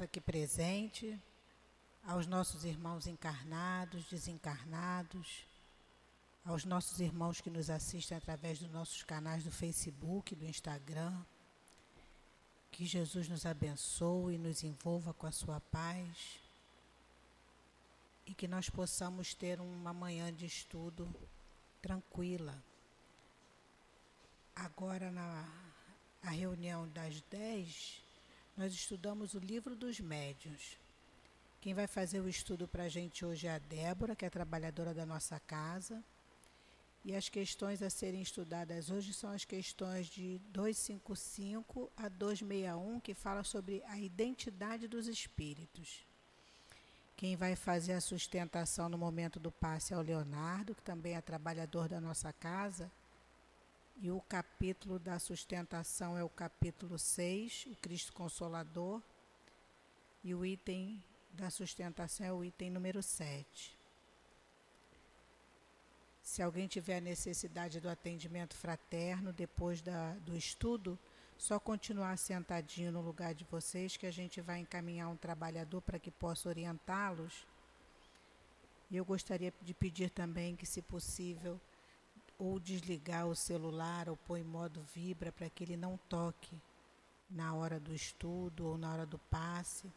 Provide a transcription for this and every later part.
aqui presente, aos nossos irmãos encarnados, desencarnados, aos nossos irmãos que nos assistem através dos nossos canais do Facebook, do Instagram. Que Jesus nos abençoe e nos envolva com a sua paz e que nós possamos ter uma manhã de estudo tranquila. Agora, na a reunião das 10, nós estudamos o livro dos médiuns. Quem vai fazer o estudo para a gente hoje é a Débora, que é trabalhadora da nossa casa. E as questões a serem estudadas hoje são as questões de 255 a 261, que fala sobre a identidade dos espíritos. Quem vai fazer a sustentação no momento do passe é o Leonardo, que também é trabalhador da nossa casa. E o capítulo da sustentação é o capítulo 6, o Cristo Consolador. E o item da sustentação é o item número 7. Se alguém tiver necessidade do atendimento fraterno depois da, do estudo, só continuar sentadinho no lugar de vocês que a gente vai encaminhar um trabalhador para que possa orientá-los. E eu gostaria de pedir também que, se possível, ou desligar o celular ou pôr em modo vibra para que ele não toque na hora do estudo ou na hora do passe,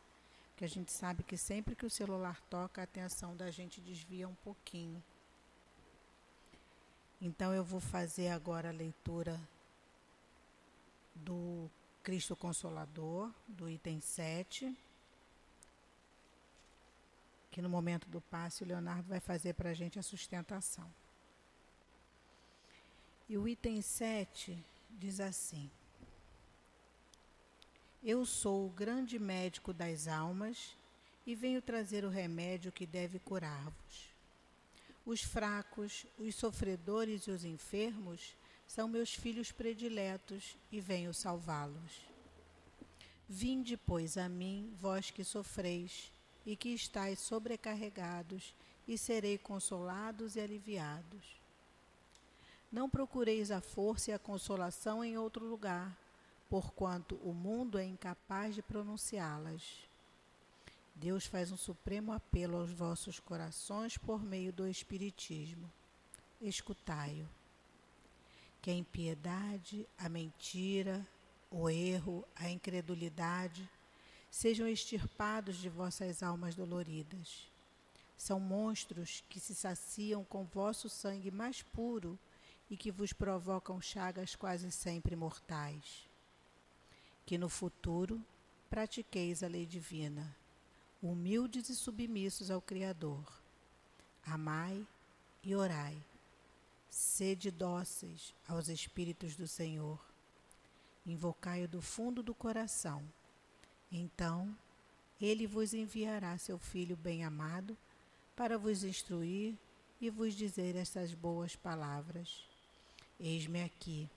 que a gente sabe que sempre que o celular toca, a atenção da gente desvia um pouquinho. Então eu vou fazer agora a leitura do Cristo Consolador, do item 7, que no momento do passe o Leonardo vai fazer para a gente a sustentação. E o item 7 diz assim: Eu sou o grande médico das almas e venho trazer o remédio que deve curar-vos. Os fracos, os sofredores e os enfermos são meus filhos prediletos e venho salvá-los. Vinde, pois, a mim, vós que sofreis e que estáis sobrecarregados, e serei consolados e aliviados. Não procureis a força e a consolação em outro lugar, porquanto o mundo é incapaz de pronunciá-las. Deus faz um supremo apelo aos vossos corações por meio do Espiritismo. Escutai-o. Que a impiedade, a mentira, o erro, a incredulidade sejam extirpados de vossas almas doloridas. São monstros que se saciam com vosso sangue mais puro e que vos provocam chagas quase sempre mortais. Que no futuro pratiqueis a lei divina, humildes e submissos ao Criador. Amai e orai. Sede dóceis aos Espíritos do Senhor. Invocai-o do fundo do coração. Então, ele vos enviará seu Filho bem-amado para vos instruir e vos dizer estas boas palavras. Eis-me aqui,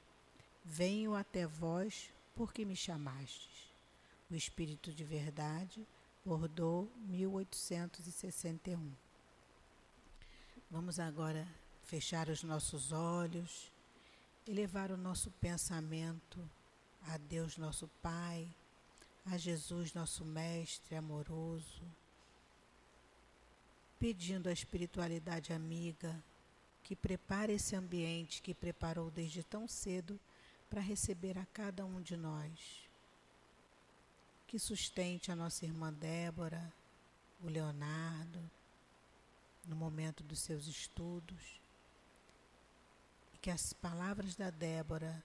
venho até vós porque me chamastes. O Espírito de Verdade, Bordeaux, 1861. Vamos agora fechar os nossos olhos, elevar o nosso pensamento a Deus, nosso Pai, a Jesus, nosso Mestre amoroso, pedindo a espiritualidade amiga que prepare esse ambiente que preparou desde tão cedo para receber a cada um de nós. Que sustente a nossa irmã Débora, o Leonardo, no momento dos seus estudos. E que as palavras da Débora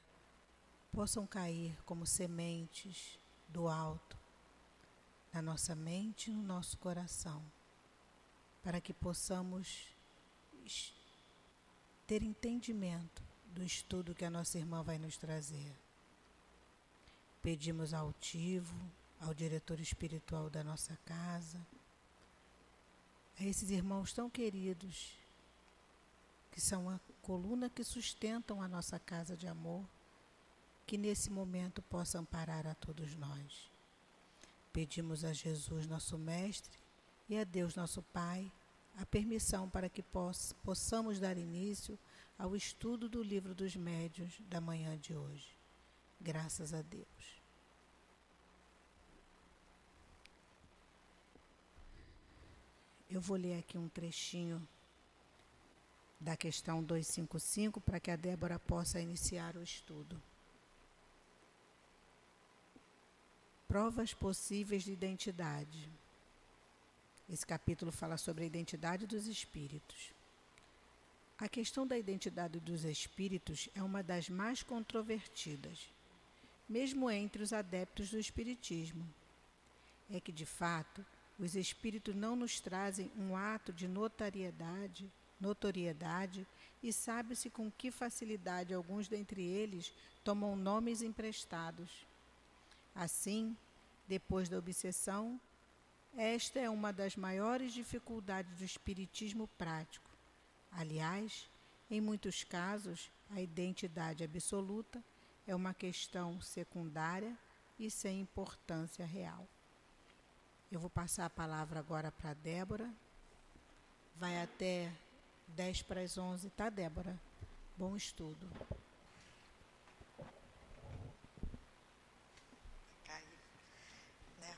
possam cair como sementes do alto na nossa mente e no nosso coração, para que possamos ter entendimento do estudo que a nossa irmã vai nos trazer. Pedimos ao altivo, ao diretor espiritual da nossa casa, a esses irmãos tão queridos, que são a coluna que sustentam a nossa casa de amor, que nesse momento possa amparar a todos nós. Pedimos a Jesus, nosso Mestre, e a Deus, nosso Pai, a permissão para que possamos dar início ao estudo do livro dos médios da manhã de hoje. Graças a Deus. Eu vou ler aqui um trechinho da questão 255 para que a Débora possa iniciar o estudo. Provas possíveis de identidade. Esse capítulo fala sobre a identidade dos espíritos. A questão da identidade dos espíritos é uma das mais controvertidas, mesmo entre os adeptos do espiritismo. É que, de fato, os espíritos não nos trazem um ato de notariedade, notoriedade e sabe-se com que facilidade alguns dentre eles tomam nomes emprestados. Assim, depois da obsessão, esta é uma das maiores dificuldades do espiritismo prático. Aliás, em muitos casos, a identidade absoluta é uma questão secundária e sem importância real. Eu vou passar a palavra agora para Débora. Vai até 10 para as 11, tá, Débora? Bom estudo. Né?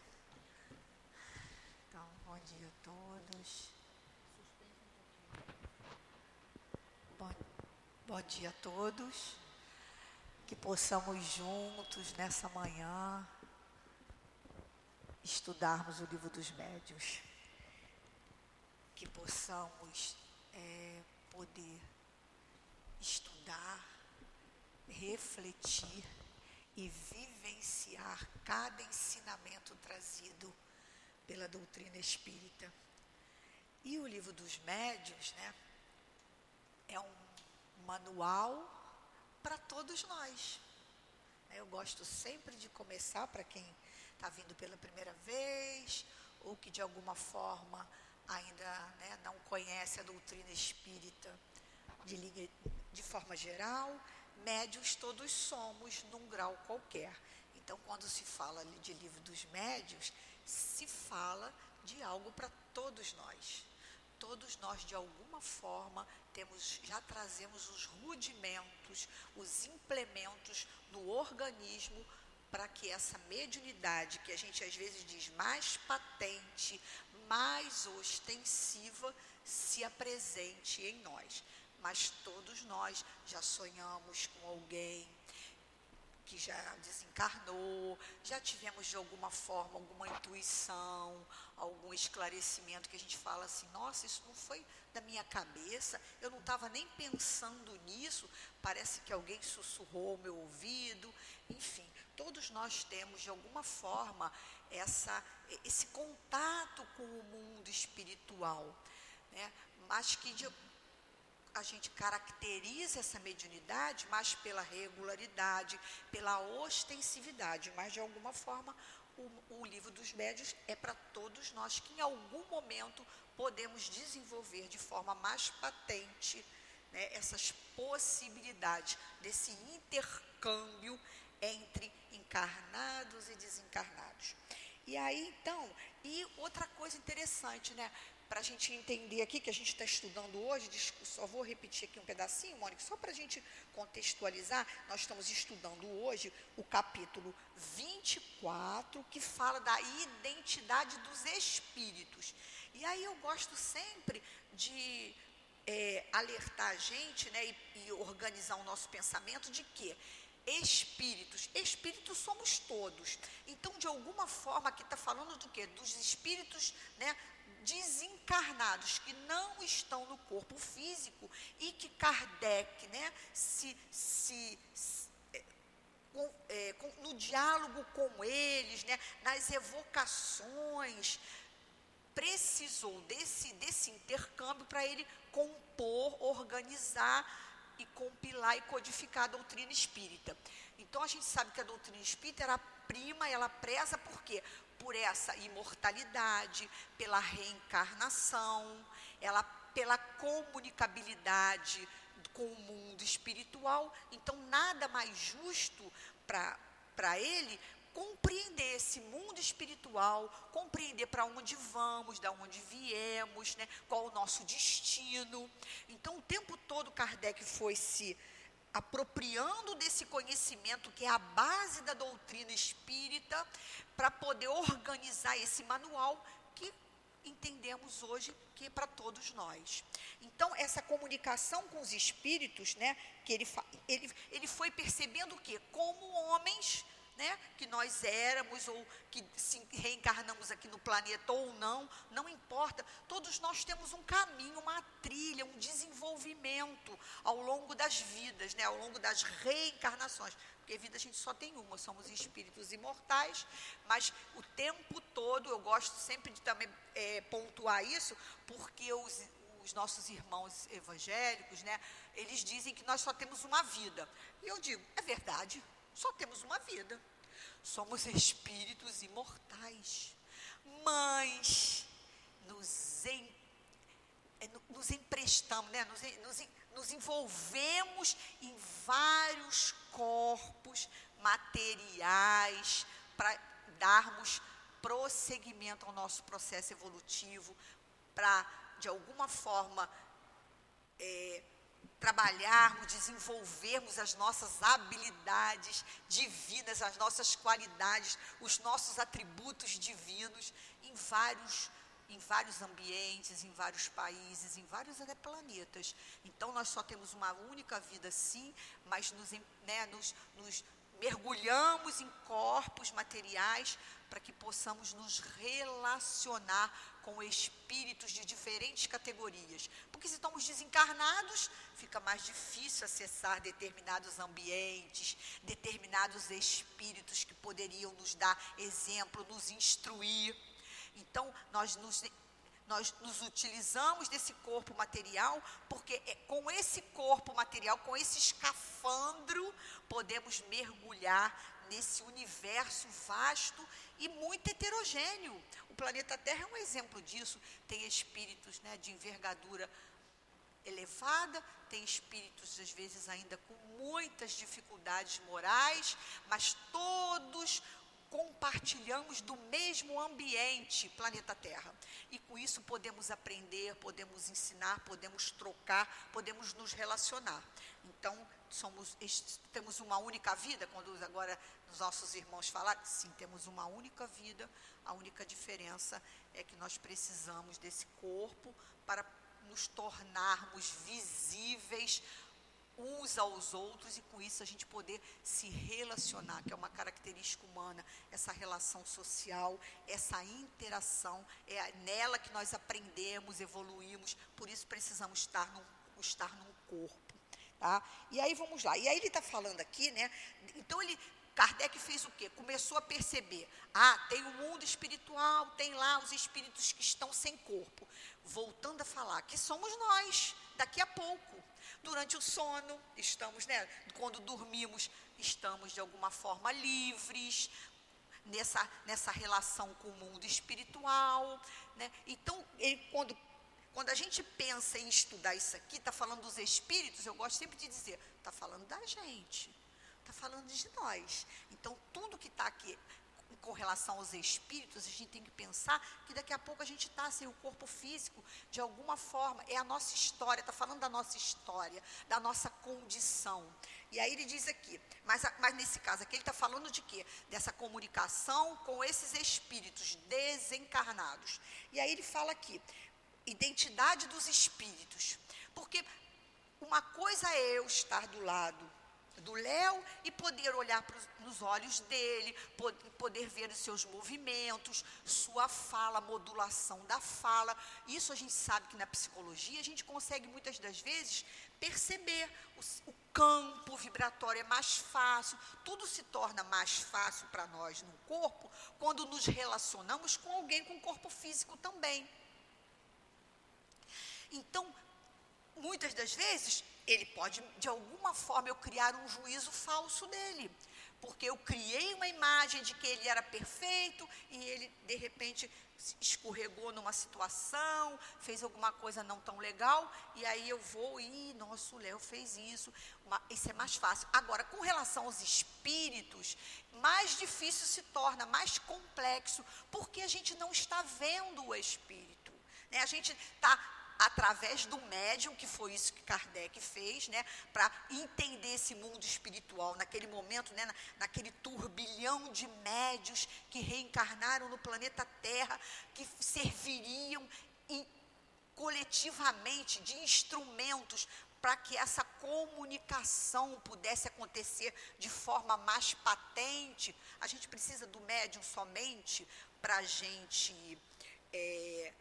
Então, bom dia a todos. Bom, bom dia a todos. Que possamos juntos nessa manhã estudarmos o livro dos médios. Que possamos é, poder estudar, refletir e vivenciar cada ensinamento trazido pela doutrina espírita. E o livro dos médios, né, é um manual para todos nós. Eu gosto sempre de começar para quem está vindo pela primeira vez ou que de alguma forma ainda né, não conhece a doutrina espírita de, de forma geral, médios todos somos num grau qualquer. Então, quando se fala de livro dos médios, se fala de algo para todos nós. Todos nós, de alguma forma, temos, já trazemos os rudimentos, os implementos no organismo para que essa mediunidade, que a gente às vezes diz mais patente, mais ostensiva, se apresente em nós. Mas todos nós já sonhamos com alguém que já desencarnou, já tivemos de alguma forma alguma intuição, algum esclarecimento que a gente fala assim: nossa, isso não foi da minha cabeça, eu não estava nem pensando nisso, parece que alguém sussurrou ao meu ouvido, enfim, todos nós temos de alguma forma essa, esse contato com o mundo espiritual, né? mas que de, a gente caracteriza essa mediunidade mais pela regularidade, pela ostensividade, mas de alguma forma o, o livro dos médios é para todos nós que em algum momento podemos desenvolver de forma mais patente né, essas possibilidades desse intercâmbio entre encarnados e desencarnados. E aí, então, e outra coisa interessante, né? Para a gente entender aqui, que a gente está estudando hoje, só vou repetir aqui um pedacinho, Mônica, só para a gente contextualizar, nós estamos estudando hoje o capítulo 24, que fala da identidade dos espíritos. E aí eu gosto sempre de é, alertar a gente né, e, e organizar o nosso pensamento de que espíritos. Espíritos somos todos. Então, de alguma forma, aqui está falando do quê? Dos espíritos né, desencarnados, que não estão no corpo físico e que Kardec, né, se, se, se com, é, com, no diálogo com eles, né, nas evocações, precisou desse, desse intercâmbio para ele compor, organizar e compilar e codificar a doutrina espírita. Então a gente sabe que a doutrina espírita era prima, ela preza por quê? Por essa imortalidade, pela reencarnação, ela pela comunicabilidade com o mundo espiritual. Então nada mais justo para ele compreender esse mundo espiritual, compreender para onde vamos, da onde viemos, né, qual o nosso destino. Então, o tempo todo Kardec foi se apropriando desse conhecimento que é a base da doutrina espírita para poder organizar esse manual que entendemos hoje que é para todos nós. Então, essa comunicação com os espíritos, né, que ele, ele, ele foi percebendo o quê? Como homens né, que nós éramos ou que se reencarnamos aqui no planeta ou não, não importa. Todos nós temos um caminho, uma trilha, um desenvolvimento ao longo das vidas, né, ao longo das reencarnações. Porque vida a gente só tem uma, somos espíritos imortais, mas o tempo todo, eu gosto sempre de também é, pontuar isso, porque os, os nossos irmãos evangélicos, né, eles dizem que nós só temos uma vida. E eu digo, é verdade, só temos uma vida. Somos espíritos imortais. Mas nos, em, é, nos emprestamos, né? nos, nos, nos envolvemos em vários corpos materiais para darmos prosseguimento ao nosso processo evolutivo, para, de alguma forma, é, trabalharmos, desenvolvermos as nossas habilidades divinas, as nossas qualidades, os nossos atributos divinos em vários em vários ambientes, em vários países, em vários planetas. Então nós só temos uma única vida sim, mas nos, né, nos, nos mergulhamos em corpos materiais para que possamos nos relacionar com espíritos de diferentes categorias. Porque se estamos desencarnados, fica mais difícil acessar determinados ambientes, determinados espíritos que poderiam nos dar exemplo, nos instruir. Então, nós nos nós nos utilizamos desse corpo material, porque é com esse corpo material, com esse escafandro, podemos mergulhar nesse universo vasto e muito heterogêneo. O planeta Terra é um exemplo disso. Tem espíritos né, de envergadura elevada, tem espíritos, às vezes, ainda com muitas dificuldades morais, mas todos compartilhamos do mesmo ambiente, planeta Terra. E com isso podemos aprender, podemos ensinar, podemos trocar, podemos nos relacionar. Então, somos, temos uma única vida, quando agora os nossos irmãos falaram, sim, temos uma única vida, a única diferença é que nós precisamos desse corpo para nos tornarmos visíveis uns aos outros e com isso a gente poder se relacionar, que é uma característica humana, essa relação social, essa interação, é nela que nós aprendemos, evoluímos, por isso precisamos estar num, estar num corpo. Tá? E aí vamos lá. E aí ele está falando aqui, né? Então ele Kardec fez o quê? Começou a perceber: ah, tem o mundo espiritual, tem lá os espíritos que estão sem corpo. Voltando a falar que somos nós, daqui a pouco. Durante o sono, estamos, né? Quando dormimos, estamos de alguma forma livres, nessa, nessa relação com o mundo espiritual. Né? Então, ele, quando, quando a gente pensa em estudar isso aqui, está falando dos espíritos, eu gosto sempre de dizer, está falando da gente, está falando de nós. Então, tudo que está aqui com relação aos espíritos, a gente tem que pensar que daqui a pouco a gente está sem o corpo físico, de alguma forma, é a nossa história, está falando da nossa história, da nossa condição. E aí ele diz aqui, mas, mas nesse caso aqui ele está falando de quê? Dessa comunicação com esses espíritos desencarnados. E aí ele fala aqui, identidade dos espíritos. Porque uma coisa é eu estar do lado do Léo e poder olhar pros, nos olhos dele, poder ver os seus movimentos, sua fala, modulação da fala. Isso a gente sabe que na psicologia a gente consegue muitas das vezes perceber o, o campo vibratório é mais fácil, tudo se torna mais fácil para nós no corpo quando nos relacionamos com alguém com corpo físico também. Então, muitas das vezes, ele pode, de alguma forma, eu criar um juízo falso dele. Porque eu criei uma imagem de que ele era perfeito e ele, de repente, escorregou numa situação, fez alguma coisa não tão legal, e aí eu vou e, nossa, o Léo fez isso. Uma, isso é mais fácil. Agora, com relação aos espíritos, mais difícil se torna, mais complexo, porque a gente não está vendo o espírito. Né? A gente está através do médium, que foi isso que Kardec fez, né, para entender esse mundo espiritual, naquele momento, né, naquele turbilhão de médios que reencarnaram no planeta Terra, que serviriam em, coletivamente de instrumentos para que essa comunicação pudesse acontecer de forma mais patente. A gente precisa do médium somente para a gente é,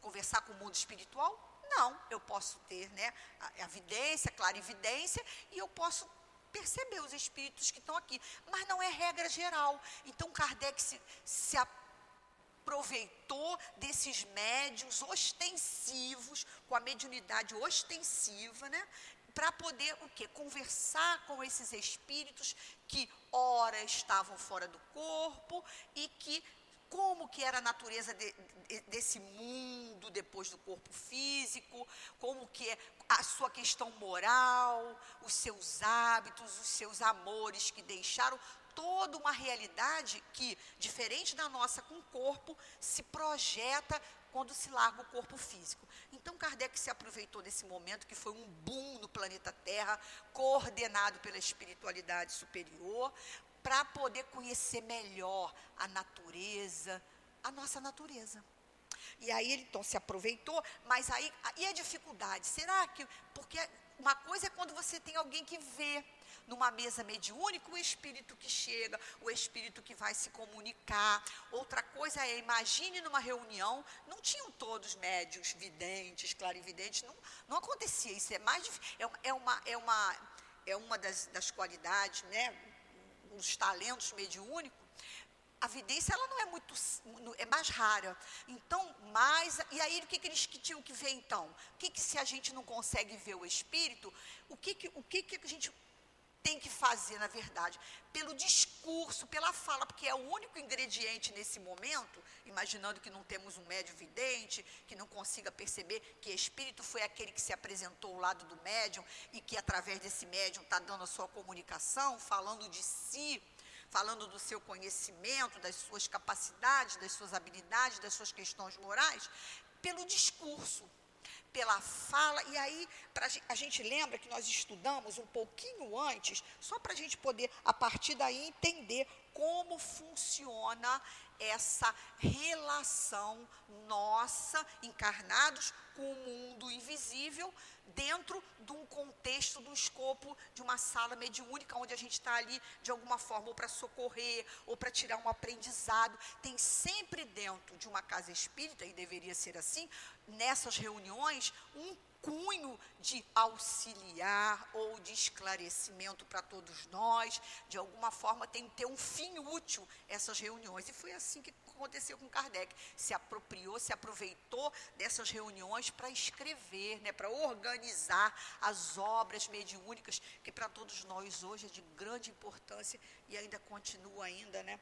conversar com o mundo espiritual? Não, eu posso ter né, a, a evidência, a clarividência, e eu posso perceber os espíritos que estão aqui. Mas não é regra geral. Então Kardec se, se aproveitou desses médios ostensivos, com a mediunidade ostensiva, né? Para poder o quê? Conversar com esses espíritos que ora estavam fora do corpo e que como que era a natureza de, de, desse mundo depois do corpo físico, como que é a sua questão moral, os seus hábitos, os seus amores que deixaram toda uma realidade que, diferente da nossa com o corpo, se projeta quando se larga o corpo físico. Então Kardec se aproveitou desse momento que foi um boom no planeta Terra, coordenado pela espiritualidade superior, para poder conhecer melhor a natureza, a nossa natureza. E aí ele então se aproveitou, mas aí e a dificuldade? Será que porque uma coisa é quando você tem alguém que vê numa mesa mediúnica o espírito que chega, o espírito que vai se comunicar. Outra coisa é, imagine numa reunião, não tinham todos médios, videntes, clarividentes, não, não acontecia isso. É mais é, é uma é uma é uma das, das qualidades, né, os talentos mediúnicos, a vidência ela não é muito é mais rara. Então, mais e aí o que, que eles que tinham que ver então? O que, que se a gente não consegue ver o espírito, o que que o que, que a gente tem que fazer, na verdade, pelo discurso, pela fala, porque é o único ingrediente nesse momento, imaginando que não temos um médio vidente, que não consiga perceber que espírito foi aquele que se apresentou ao lado do médium e que através desse médium está dando a sua comunicação, falando de si, falando do seu conhecimento, das suas capacidades, das suas habilidades, das suas questões morais, pelo discurso pela fala, e aí pra, a gente lembra que nós estudamos um pouquinho antes, só para a gente poder, a partir daí, entender como funciona essa relação nossa, encarnados, com o mundo invisível, dentro de um contexto, do escopo de uma sala mediúnica, onde a gente está ali, de alguma forma, ou para socorrer, ou para tirar um aprendizado. Tem sempre dentro de uma casa espírita, e deveria ser assim, nessas reuniões, um cunho de auxiliar ou de esclarecimento para todos nós. De alguma forma, tem que ter um fim útil essas reuniões. E foi assim que aconteceu com Kardec. Se apropriou, se aproveitou dessas reuniões para escrever, né, para organizar as obras mediúnicas, que para todos nós hoje é de grande importância e ainda continua ainda, né,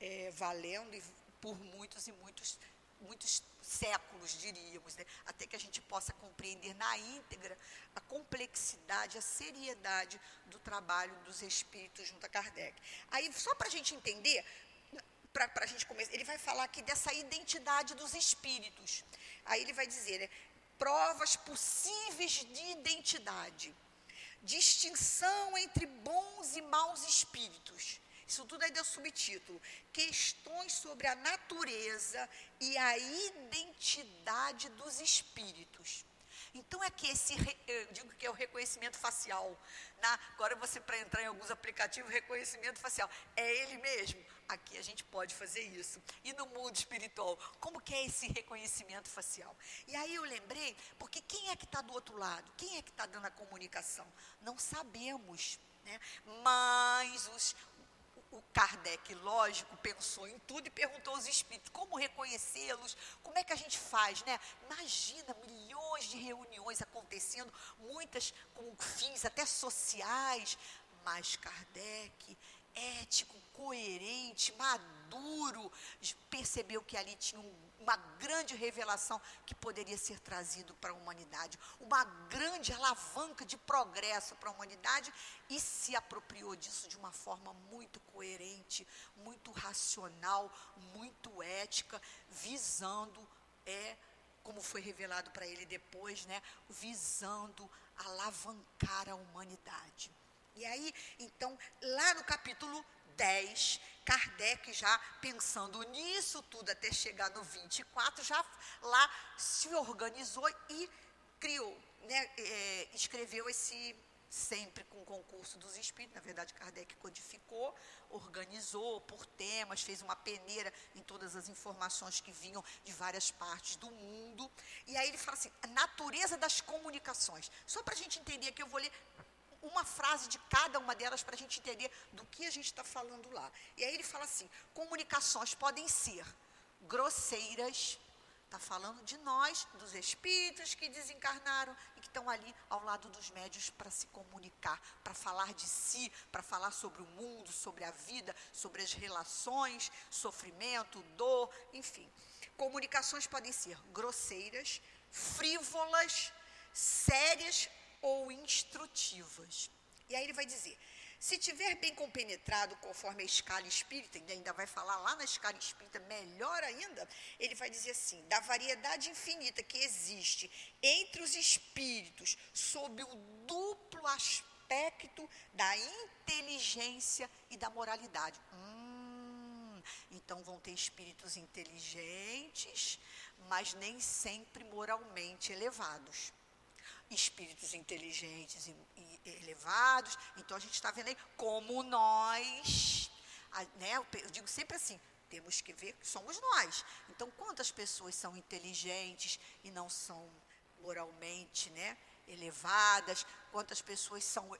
é, valendo e por muitos e muitos muitos séculos, diríamos, né? até que a gente possa compreender na íntegra a complexidade, a seriedade do trabalho dos espíritos junto a Kardec. Aí, só para a gente entender, para a gente começar, ele vai falar aqui dessa identidade dos espíritos. Aí ele vai dizer, né, provas possíveis de identidade, distinção entre bons e maus espíritos isso tudo aí deu subtítulo. Questões sobre a natureza e a identidade dos espíritos. Então é que esse, eu digo que é o reconhecimento facial. Na, agora você para entrar em alguns aplicativos, reconhecimento facial. É ele mesmo? Aqui a gente pode fazer isso. E no mundo espiritual, como que é esse reconhecimento facial? E aí eu lembrei, porque quem é que está do outro lado? Quem é que está dando a comunicação? Não sabemos. Né? Mas os, o Kardec, lógico, pensou em tudo e perguntou aos espíritos como reconhecê-los, como é que a gente faz, né? Imagina milhões de reuniões acontecendo, muitas com fins até sociais, mas Kardec, ético, coerente, maduro, percebeu que ali tinha um uma grande revelação que poderia ser trazido para a humanidade, uma grande alavanca de progresso para a humanidade e se apropriou disso de uma forma muito coerente, muito racional, muito ética, visando é como foi revelado para ele depois, né, visando alavancar a humanidade. E aí, então, lá no capítulo 10, Kardec já pensando nisso tudo até chegar no 24, já lá se organizou e criou, né, é, escreveu esse sempre com o concurso dos espíritos, na verdade Kardec codificou, organizou por temas, fez uma peneira em todas as informações que vinham de várias partes do mundo. E aí ele fala assim: a natureza das comunicações. Só para a gente entender aqui, eu vou ler uma frase de cada uma delas para a gente entender do que a gente está falando lá. E aí ele fala assim: comunicações podem ser grosseiras, Está falando de nós, dos espíritos que desencarnaram e que estão ali ao lado dos médios para se comunicar, para falar de si, para falar sobre o mundo, sobre a vida, sobre as relações, sofrimento, dor, enfim. Comunicações podem ser grosseiras, frívolas, sérias ou instrutivas. E aí ele vai dizer: se tiver bem compenetrado conforme a escala espírita, e ainda vai falar lá na escala espírita, melhor ainda, ele vai dizer assim: da variedade infinita que existe entre os espíritos, sob o duplo aspecto da inteligência e da moralidade. Hum, então vão ter espíritos inteligentes, mas nem sempre moralmente elevados espíritos inteligentes e, e elevados. Então a gente está vendo aí como nós, a, né, eu, digo sempre assim, temos que ver que somos nós. Então, quantas pessoas são inteligentes e não são moralmente né, elevadas? Quantas pessoas são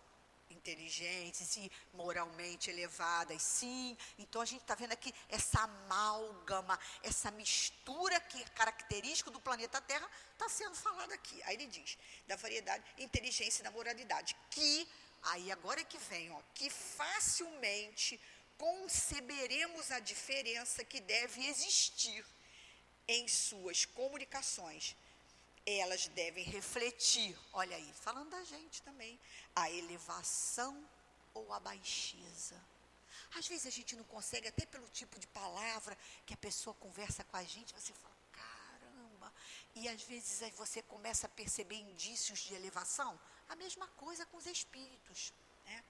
inteligentes e moralmente elevadas, sim. Então a gente está vendo aqui essa amálgama, essa mistura que é característica do planeta Terra, está sendo falada aqui. Aí ele diz, da variedade, inteligência e da moralidade, que, aí agora é que vem, ó, que facilmente conceberemos a diferença que deve existir em suas comunicações elas devem refletir, olha aí, falando da gente também, a elevação ou a baixeza. Às vezes a gente não consegue, até pelo tipo de palavra que a pessoa conversa com a gente, você fala, caramba. E às vezes aí você começa a perceber indícios de elevação. A mesma coisa com os espíritos. Né?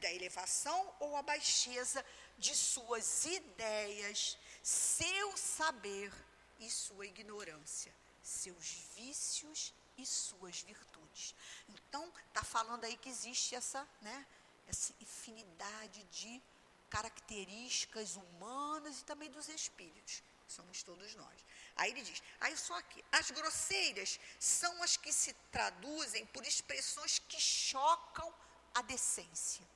Da elevação ou a baixeza de suas ideias, seu saber e sua ignorância seus vícios e suas virtudes. Então, está falando aí que existe essa, né, essa infinidade de características humanas e também dos espíritos. Somos todos nós. Aí ele diz, aí só aqui, as grosseiras são as que se traduzem por expressões que chocam a decência.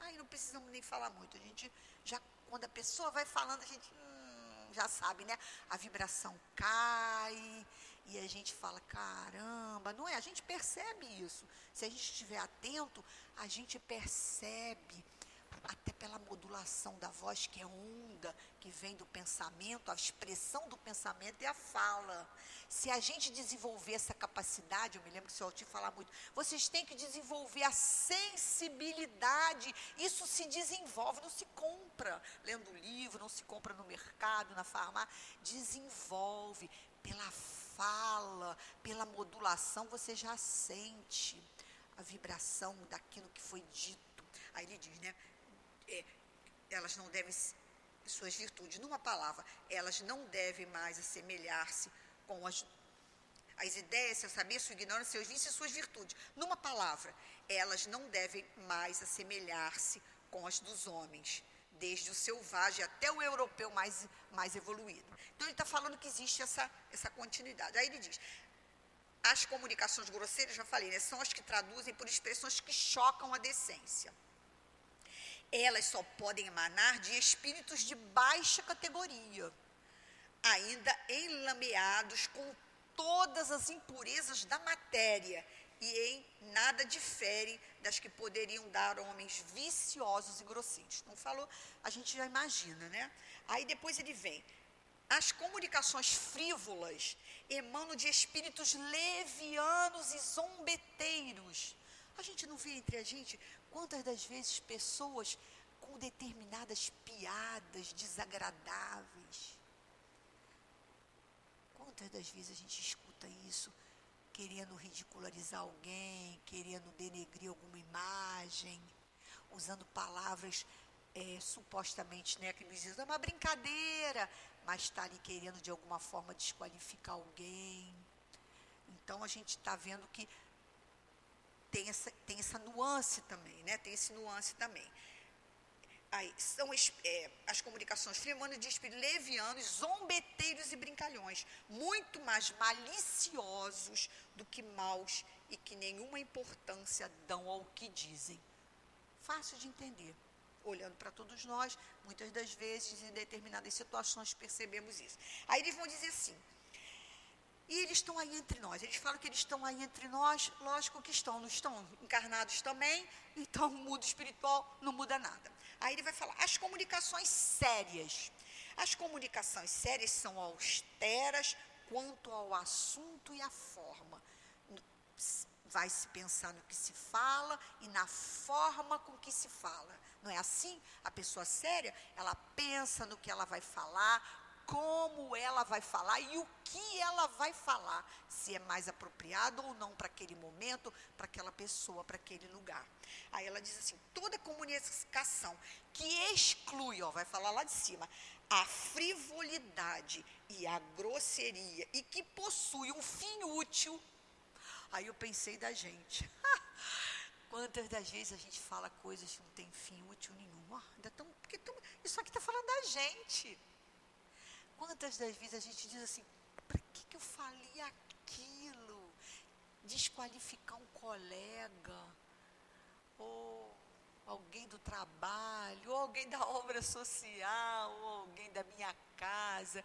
Aí não precisamos nem falar muito. A gente já, quando a pessoa vai falando, a gente hum, já sabe, né? A vibração cai, e a gente fala, caramba, não é? A gente percebe isso. Se a gente estiver atento, a gente percebe, até pela modulação da voz, que é onda, que vem do pensamento, a expressão do pensamento é a fala. Se a gente desenvolver essa capacidade, eu me lembro que o senhor te falar muito, vocês têm que desenvolver a sensibilidade. Isso se desenvolve, não se compra lendo livro, não se compra no mercado, na farmácia. Desenvolve pela fala, pela modulação, você já sente a vibração daquilo que foi dito. Aí ele diz, né? É, elas não devem, suas virtudes, numa palavra, elas não devem mais assemelhar-se com as, as ideias, seu saber, sua ignorância, seus vícios e suas virtudes. Numa palavra, elas não devem mais assemelhar-se com as dos homens desde o selvagem até o europeu mais, mais evoluído. Então, ele está falando que existe essa, essa continuidade. Aí ele diz: as comunicações grosseiras, já falei, né, são as que traduzem por expressões que chocam a decência. Elas só podem emanar de espíritos de baixa categoria, ainda enlameados com todas as impurezas da matéria e em nada difere das que poderiam dar homens viciosos e grosseiros. Não falou, a gente já imagina, né? Aí depois ele vem. As comunicações frívolas emanam de espíritos levianos e zombeteiros. A gente não vê entre a gente quantas das vezes pessoas com determinadas piadas desagradáveis Quantas das vezes a gente escuta isso, querendo ridicularizar alguém, querendo denegrir alguma imagem, usando palavras é, supostamente, né, que nos dizem, é uma brincadeira, mas está ali querendo de alguma forma desqualificar alguém. Então a gente está vendo que tem essa, tem essa nuance também, né? Tem esse nuance também. Aí, são é, as comunicações flemanas de espírito levianos, zombeteiros e brincalhões, muito mais maliciosos do que maus e que nenhuma importância dão ao que dizem. Fácil de entender. Olhando para todos nós, muitas das vezes, em determinadas situações, percebemos isso. Aí eles vão dizer assim: e eles estão aí entre nós. Eles falam que eles estão aí entre nós, lógico que estão, não estão encarnados também, então o mundo espiritual não muda nada. Aí ele vai falar, as comunicações sérias. As comunicações sérias são austeras quanto ao assunto e à forma. Vai se pensar no que se fala e na forma com que se fala. Não é assim? A pessoa séria, ela pensa no que ela vai falar, como ela vai falar e o que ela vai falar, se é mais apropriado ou não para aquele momento, para aquela pessoa, para aquele lugar. Aí ela diz assim: toda comunicação que exclui, ó, vai falar lá de cima, a frivolidade e a grosseria e que possui um fim útil. Aí eu pensei da gente. Quantas das vezes a gente fala coisas que não tem fim útil nenhum? Oh, ainda tão, porque tão, isso aqui está falando da gente. Quantas das vezes a gente diz assim, para que, que eu falei aquilo? Desqualificar um colega, ou alguém do trabalho, ou alguém da obra social, ou alguém da minha casa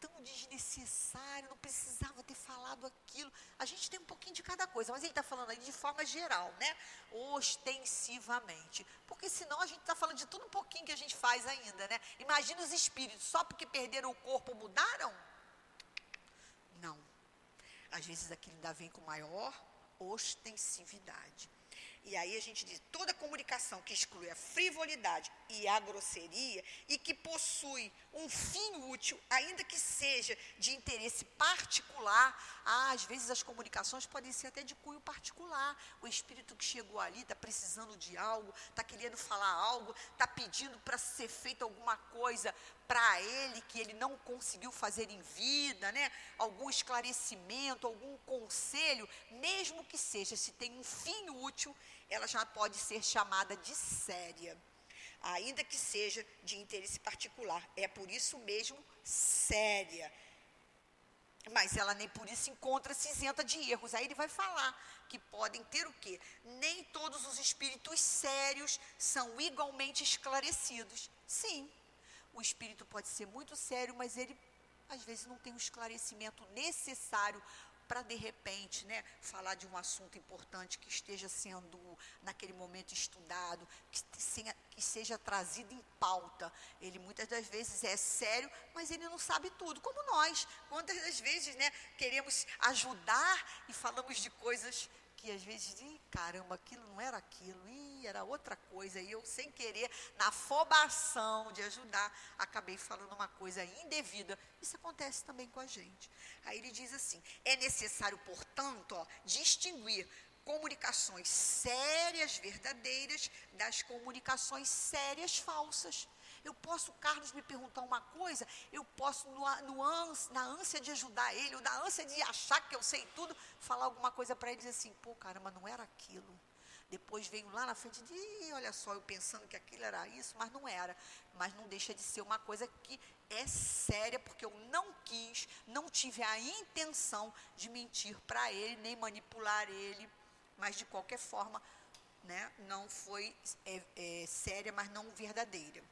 tão desnecessário, não precisava ter falado aquilo. A gente tem um pouquinho de cada coisa, mas ele está falando aí de forma geral, né? Ostensivamente. Porque senão a gente está falando de tudo um pouquinho que a gente faz ainda, né? Imagina os espíritos, só porque perderam o corpo mudaram? Não. Às vezes aquilo ainda vem com maior ostensividade. E aí a gente diz, toda comunicação que exclui a frivolidade e a grosseria e que possui um fim útil, ainda que seja de interesse particular, ah, às vezes as comunicações podem ser até de cunho particular. O espírito que chegou ali está precisando de algo, está querendo falar algo, está pedindo para ser feita alguma coisa para ele que ele não conseguiu fazer em vida, né? Algum esclarecimento, algum conselho, mesmo que seja, se tem um fim útil, ela já pode ser chamada de séria, ainda que seja de interesse particular. É por isso mesmo séria. Mas ela nem por isso encontra-se isenta de erros. Aí ele vai falar que podem ter o quê? Nem todos os espíritos sérios são igualmente esclarecidos. Sim, o espírito pode ser muito sério, mas ele às vezes não tem o esclarecimento necessário para de repente, né, falar de um assunto importante que esteja sendo naquele momento estudado, que, que seja trazido em pauta. Ele muitas das vezes é sério, mas ele não sabe tudo, como nós. Quantas das vezes, né, queremos ajudar e falamos de coisas que às vezes, caramba, aquilo não era aquilo, Era outra coisa, e eu sem querer, na afobação de ajudar, acabei falando uma coisa indevida. Isso acontece também com a gente. Aí ele diz assim: é necessário, portanto, ó, distinguir comunicações sérias, verdadeiras, das comunicações sérias, falsas. Eu posso, Carlos, me perguntar uma coisa, eu posso, no, no na ânsia de ajudar ele, ou na ânsia de achar que eu sei tudo, falar alguma coisa para ele e dizer assim, pô, caramba, não era aquilo. Depois venho lá na frente de, olha só, eu pensando que aquilo era isso, mas não era. Mas não deixa de ser uma coisa que é séria, porque eu não quis, não tive a intenção de mentir para ele, nem manipular ele. Mas, de qualquer forma, né, não foi é, é, séria, mas não verdadeira.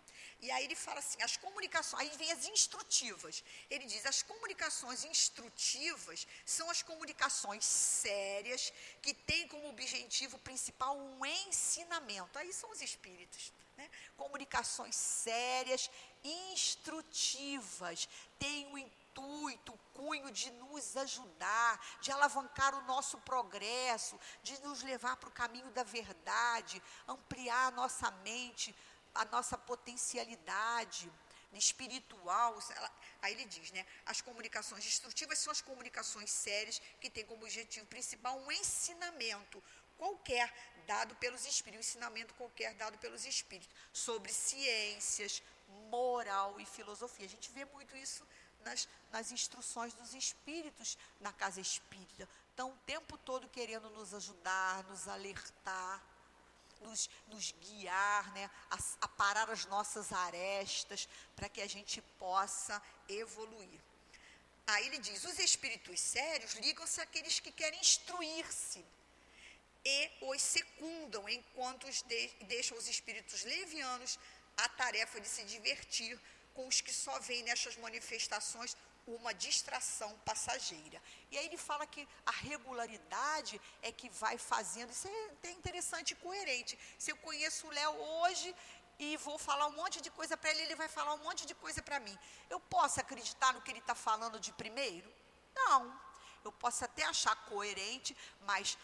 E aí ele fala assim, as comunicações, aí vem as instrutivas. Ele diz, as comunicações instrutivas são as comunicações sérias que têm como objetivo principal um ensinamento. Aí são os espíritos. Né? Comunicações sérias, instrutivas, têm o intuito, o cunho de nos ajudar, de alavancar o nosso progresso, de nos levar para o caminho da verdade, ampliar a nossa mente, a nossa potencialidade, espiritual, aí ele diz, né? As comunicações destrutivas são as comunicações sérias que têm como objetivo principal um ensinamento qualquer dado pelos espíritos, um ensinamento qualquer dado pelos espíritos sobre ciências, moral e filosofia. A gente vê muito isso nas, nas instruções dos espíritos na casa espírita. Estão o tempo todo querendo nos ajudar, nos alertar nos, nos guiar, né, a, a parar as nossas arestas, para que a gente possa evoluir. Aí ele diz: os espíritos sérios ligam-se àqueles que querem instruir-se e os secundam, enquanto os de, deixam os espíritos levianos a tarefa de se divertir com os que só veem nestas manifestações uma distração passageira. E aí ele fala que a regularidade é que vai fazendo, isso é interessante e coerente. Se eu conheço o Léo hoje e vou falar um monte de coisa para ele, ele vai falar um monte de coisa para mim. Eu posso acreditar no que ele está falando de primeiro? Não. Eu posso até achar coerente, mas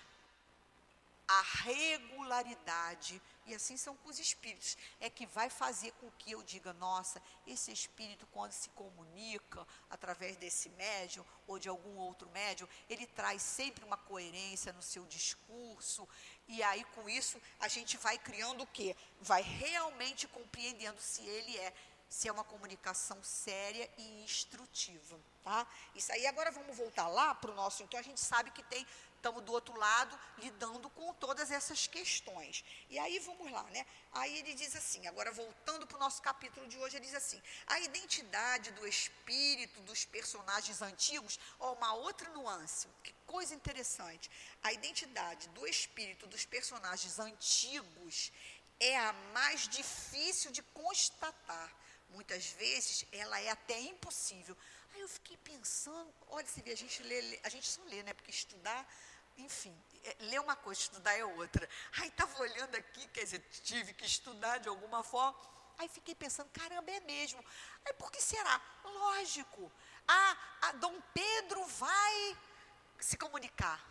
a regularidade e assim são com os espíritos. É que vai fazer com que eu diga, nossa, esse espírito, quando se comunica através desse médium ou de algum outro médium, ele traz sempre uma coerência no seu discurso. E aí, com isso, a gente vai criando o quê? Vai realmente compreendendo se ele é se é uma comunicação séria e instrutiva, tá? Isso aí agora vamos voltar lá para o nosso, então a gente sabe que tem estamos do outro lado lidando com todas essas questões. E aí vamos lá, né? Aí ele diz assim, agora voltando para o nosso capítulo de hoje, ele diz assim: a identidade do espírito dos personagens antigos, ó, uma outra nuance, que coisa interessante. A identidade do espírito dos personagens antigos é a mais difícil de constatar. Muitas vezes ela é até impossível. Aí eu fiquei pensando, olha, vê, a gente lê, a gente só lê, né? Porque estudar enfim, é, ler uma coisa, estudar é outra. Aí estava olhando aqui, quer dizer, tive que estudar de alguma forma. Aí fiquei pensando, caramba, é mesmo. Aí por que será? Lógico. Ah, a Dom Pedro vai se comunicar.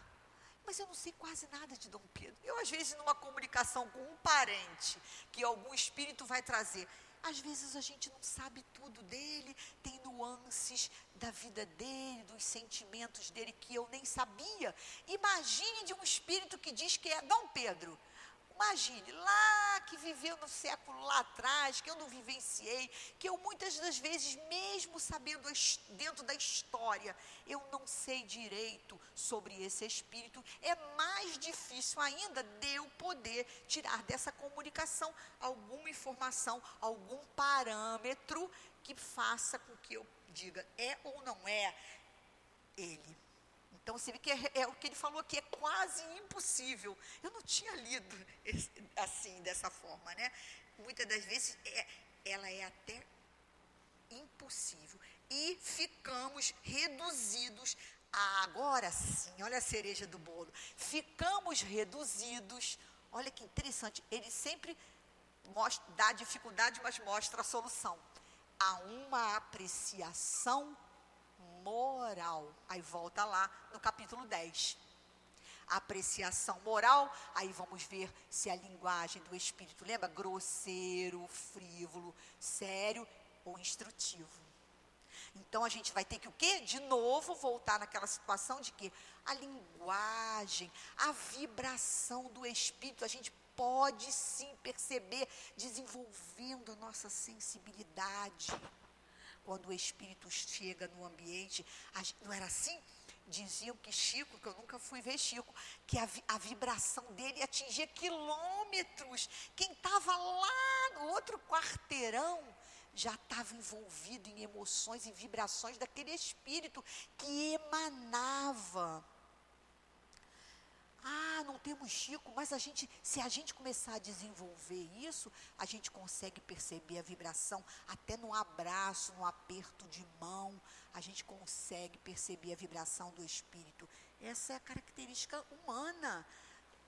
Mas eu não sei quase nada de Dom Pedro. Eu, às vezes, numa comunicação com um parente, que algum espírito vai trazer, às vezes a gente não sabe tudo dele, tem nuances da vida dele, dos sentimentos dele que eu nem sabia. Imagine de um espírito que diz que é Dom Pedro. Imagine, lá que viveu no século lá atrás, que eu não vivenciei, que eu muitas das vezes, mesmo sabendo dentro da história, eu não sei direito sobre esse espírito, é mais difícil ainda de eu poder tirar dessa comunicação alguma informação, algum parâmetro que faça com que eu diga é ou não é ele. Então você vê que é, é, o que ele falou aqui, é quase impossível. Eu não tinha lido esse, assim, dessa forma, né? Muitas das vezes é, ela é até impossível. E ficamos reduzidos a, agora sim, olha a cereja do bolo. Ficamos reduzidos, olha que interessante, ele sempre mostra, dá dificuldade, mas mostra a solução. A uma apreciação moral. Aí volta lá no capítulo 10. apreciação moral, aí vamos ver se a linguagem do espírito, lembra? Grosseiro, frívolo, sério ou instrutivo. Então a gente vai ter que o quê? De novo voltar naquela situação de que a linguagem, a vibração do espírito, a gente pode sim perceber desenvolvendo a nossa sensibilidade quando o espírito chega no ambiente. Não era assim? Diziam que Chico, que eu nunca fui ver Chico, que a, a vibração dele atingia quilômetros. Quem estava lá no outro quarteirão já estava envolvido em emoções e vibrações daquele espírito que emanava ah, não temos Chico, mas a gente, se a gente começar a desenvolver isso, a gente consegue perceber a vibração até no abraço, no aperto de mão, a gente consegue perceber a vibração do espírito. Essa é a característica humana,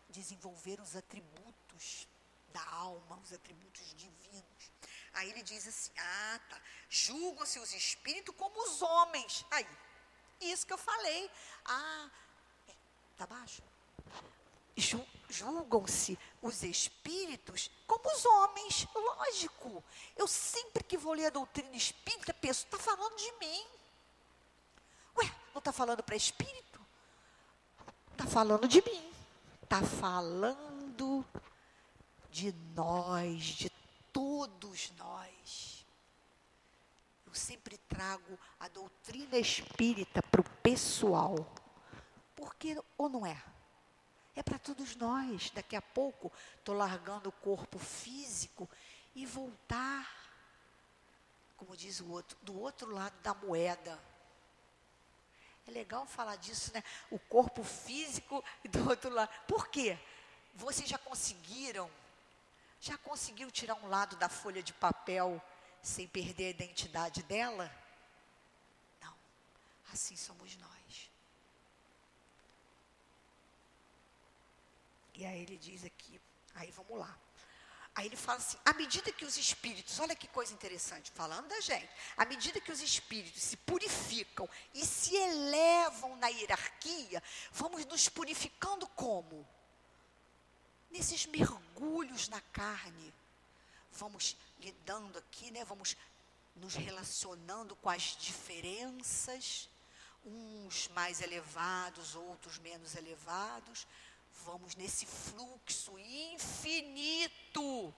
desenvolver os atributos da alma, os atributos divinos. Aí ele diz assim: "Ah, tá. Julgam-se os espíritos como os homens". Aí, isso que eu falei. Ah, tá baixo? Julgam-se os espíritos como os homens. Lógico. Eu sempre que vou ler a doutrina espírita, penso, está falando de mim. Ué, não está falando para espírito? Está falando de mim. Está falando de nós, de todos nós. Eu sempre trago a doutrina espírita para o pessoal. Porque, ou não é? É para todos nós. Daqui a pouco estou largando o corpo físico e voltar, como diz o outro, do outro lado da moeda. É legal falar disso, né? O corpo físico e do outro lado. Por quê? Vocês já conseguiram, já conseguiu tirar um lado da folha de papel sem perder a identidade dela? Não. Assim somos nós. E aí ele diz aqui, aí vamos lá. Aí ele fala assim: à medida que os espíritos, olha que coisa interessante, falando da gente, à medida que os espíritos se purificam e se elevam na hierarquia, vamos nos purificando como? Nesses mergulhos na carne. Vamos lidando aqui, né? Vamos nos relacionando com as diferenças, uns mais elevados, outros menos elevados vamos nesse fluxo infinito,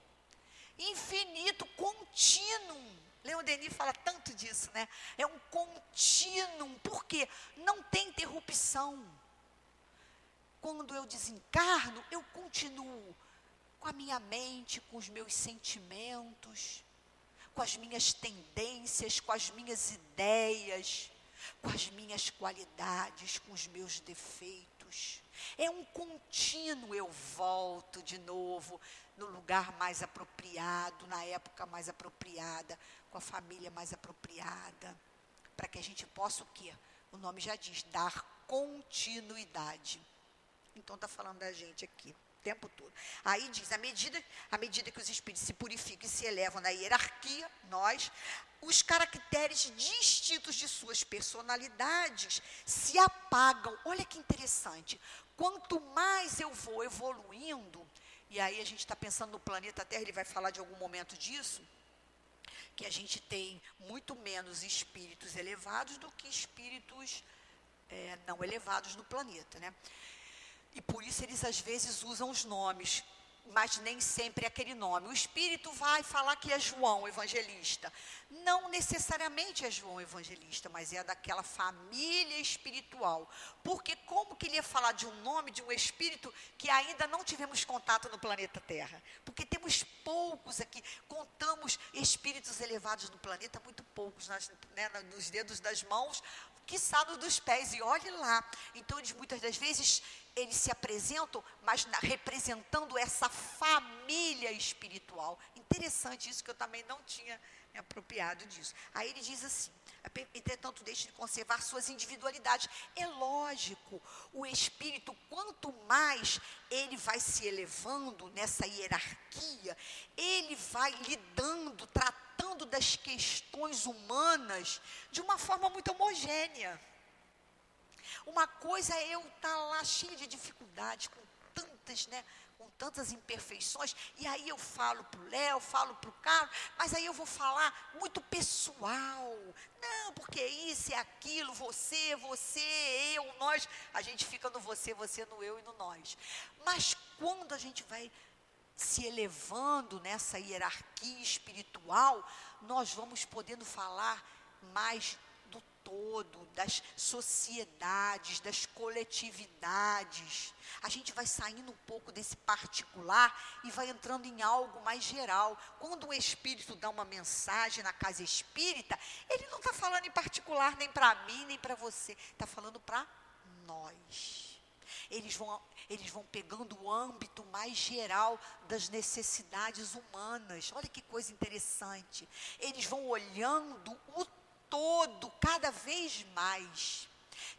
infinito, contínuo. Leon Denis fala tanto disso, né? É um contínuo, porque não tem interrupção. Quando eu desencarno, eu continuo com a minha mente, com os meus sentimentos, com as minhas tendências, com as minhas ideias, com as minhas qualidades, com os meus defeitos. É um contínuo, eu volto de novo no lugar mais apropriado, na época mais apropriada, com a família mais apropriada, para que a gente possa o quê? O nome já diz, dar continuidade. Então está falando da gente aqui tempo todo. Aí diz, à medida, à medida que os espíritos se purificam e se elevam na hierarquia, nós, os caracteres distintos de suas personalidades se apagam. Olha que interessante. Quanto mais eu vou evoluindo, e aí a gente está pensando no planeta Terra, ele vai falar de algum momento disso, que a gente tem muito menos espíritos elevados do que espíritos é, não elevados no planeta, né? E por isso eles às vezes usam os nomes mas nem sempre aquele nome. O Espírito vai falar que é João Evangelista. Não necessariamente é João Evangelista, mas é daquela família espiritual. Porque como que ele ia falar de um nome, de um Espírito, que ainda não tivemos contato no planeta Terra? Porque temos poucos aqui, espíritos elevados no planeta, muito poucos, nas, né, nos dedos das mãos, que no dos pés, e olhe lá. Então, eles muitas das vezes eles se apresentam, mas na, representando essa família espiritual. Interessante isso que eu também não tinha me apropriado disso. Aí ele diz assim: entretanto, deixe de conservar suas individualidades. É lógico, o espírito, quanto mais ele vai se elevando nessa hierarquia, ele vai lidando, tratando das questões humanas de uma forma muito homogênea. Uma coisa é eu estar lá cheio de dificuldades, com tantas, né? Com tantas imperfeições, e aí eu falo para o Léo, falo para o Carlos, mas aí eu vou falar muito pessoal. Não, porque isso é aquilo, você, você, eu, nós. A gente fica no você, você, no eu e no nós. Mas quando a gente vai se elevando nessa hierarquia espiritual, nós vamos podendo falar mais todo, das sociedades, das coletividades. A gente vai saindo um pouco desse particular e vai entrando em algo mais geral. Quando um espírito dá uma mensagem na casa espírita, ele não está falando em particular nem para mim, nem para você, está falando para nós. Eles vão, eles vão pegando o âmbito mais geral das necessidades humanas. Olha que coisa interessante. Eles vão olhando o todo, cada vez mais.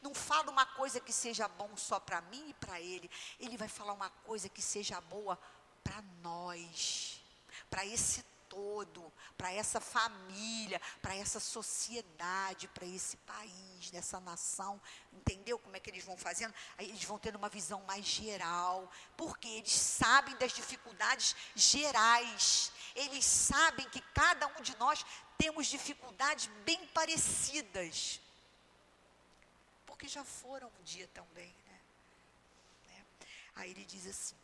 Não fala uma coisa que seja bom só para mim e para ele. Ele vai falar uma coisa que seja boa para nós, para esse todo, para essa família, para essa sociedade, para esse país, nessa nação. Entendeu como é que eles vão fazendo? Aí eles vão tendo uma visão mais geral, porque eles sabem das dificuldades gerais. Eles sabem que cada um de nós temos dificuldades bem parecidas. Porque já foram um dia também, né? né? Aí ele diz assim: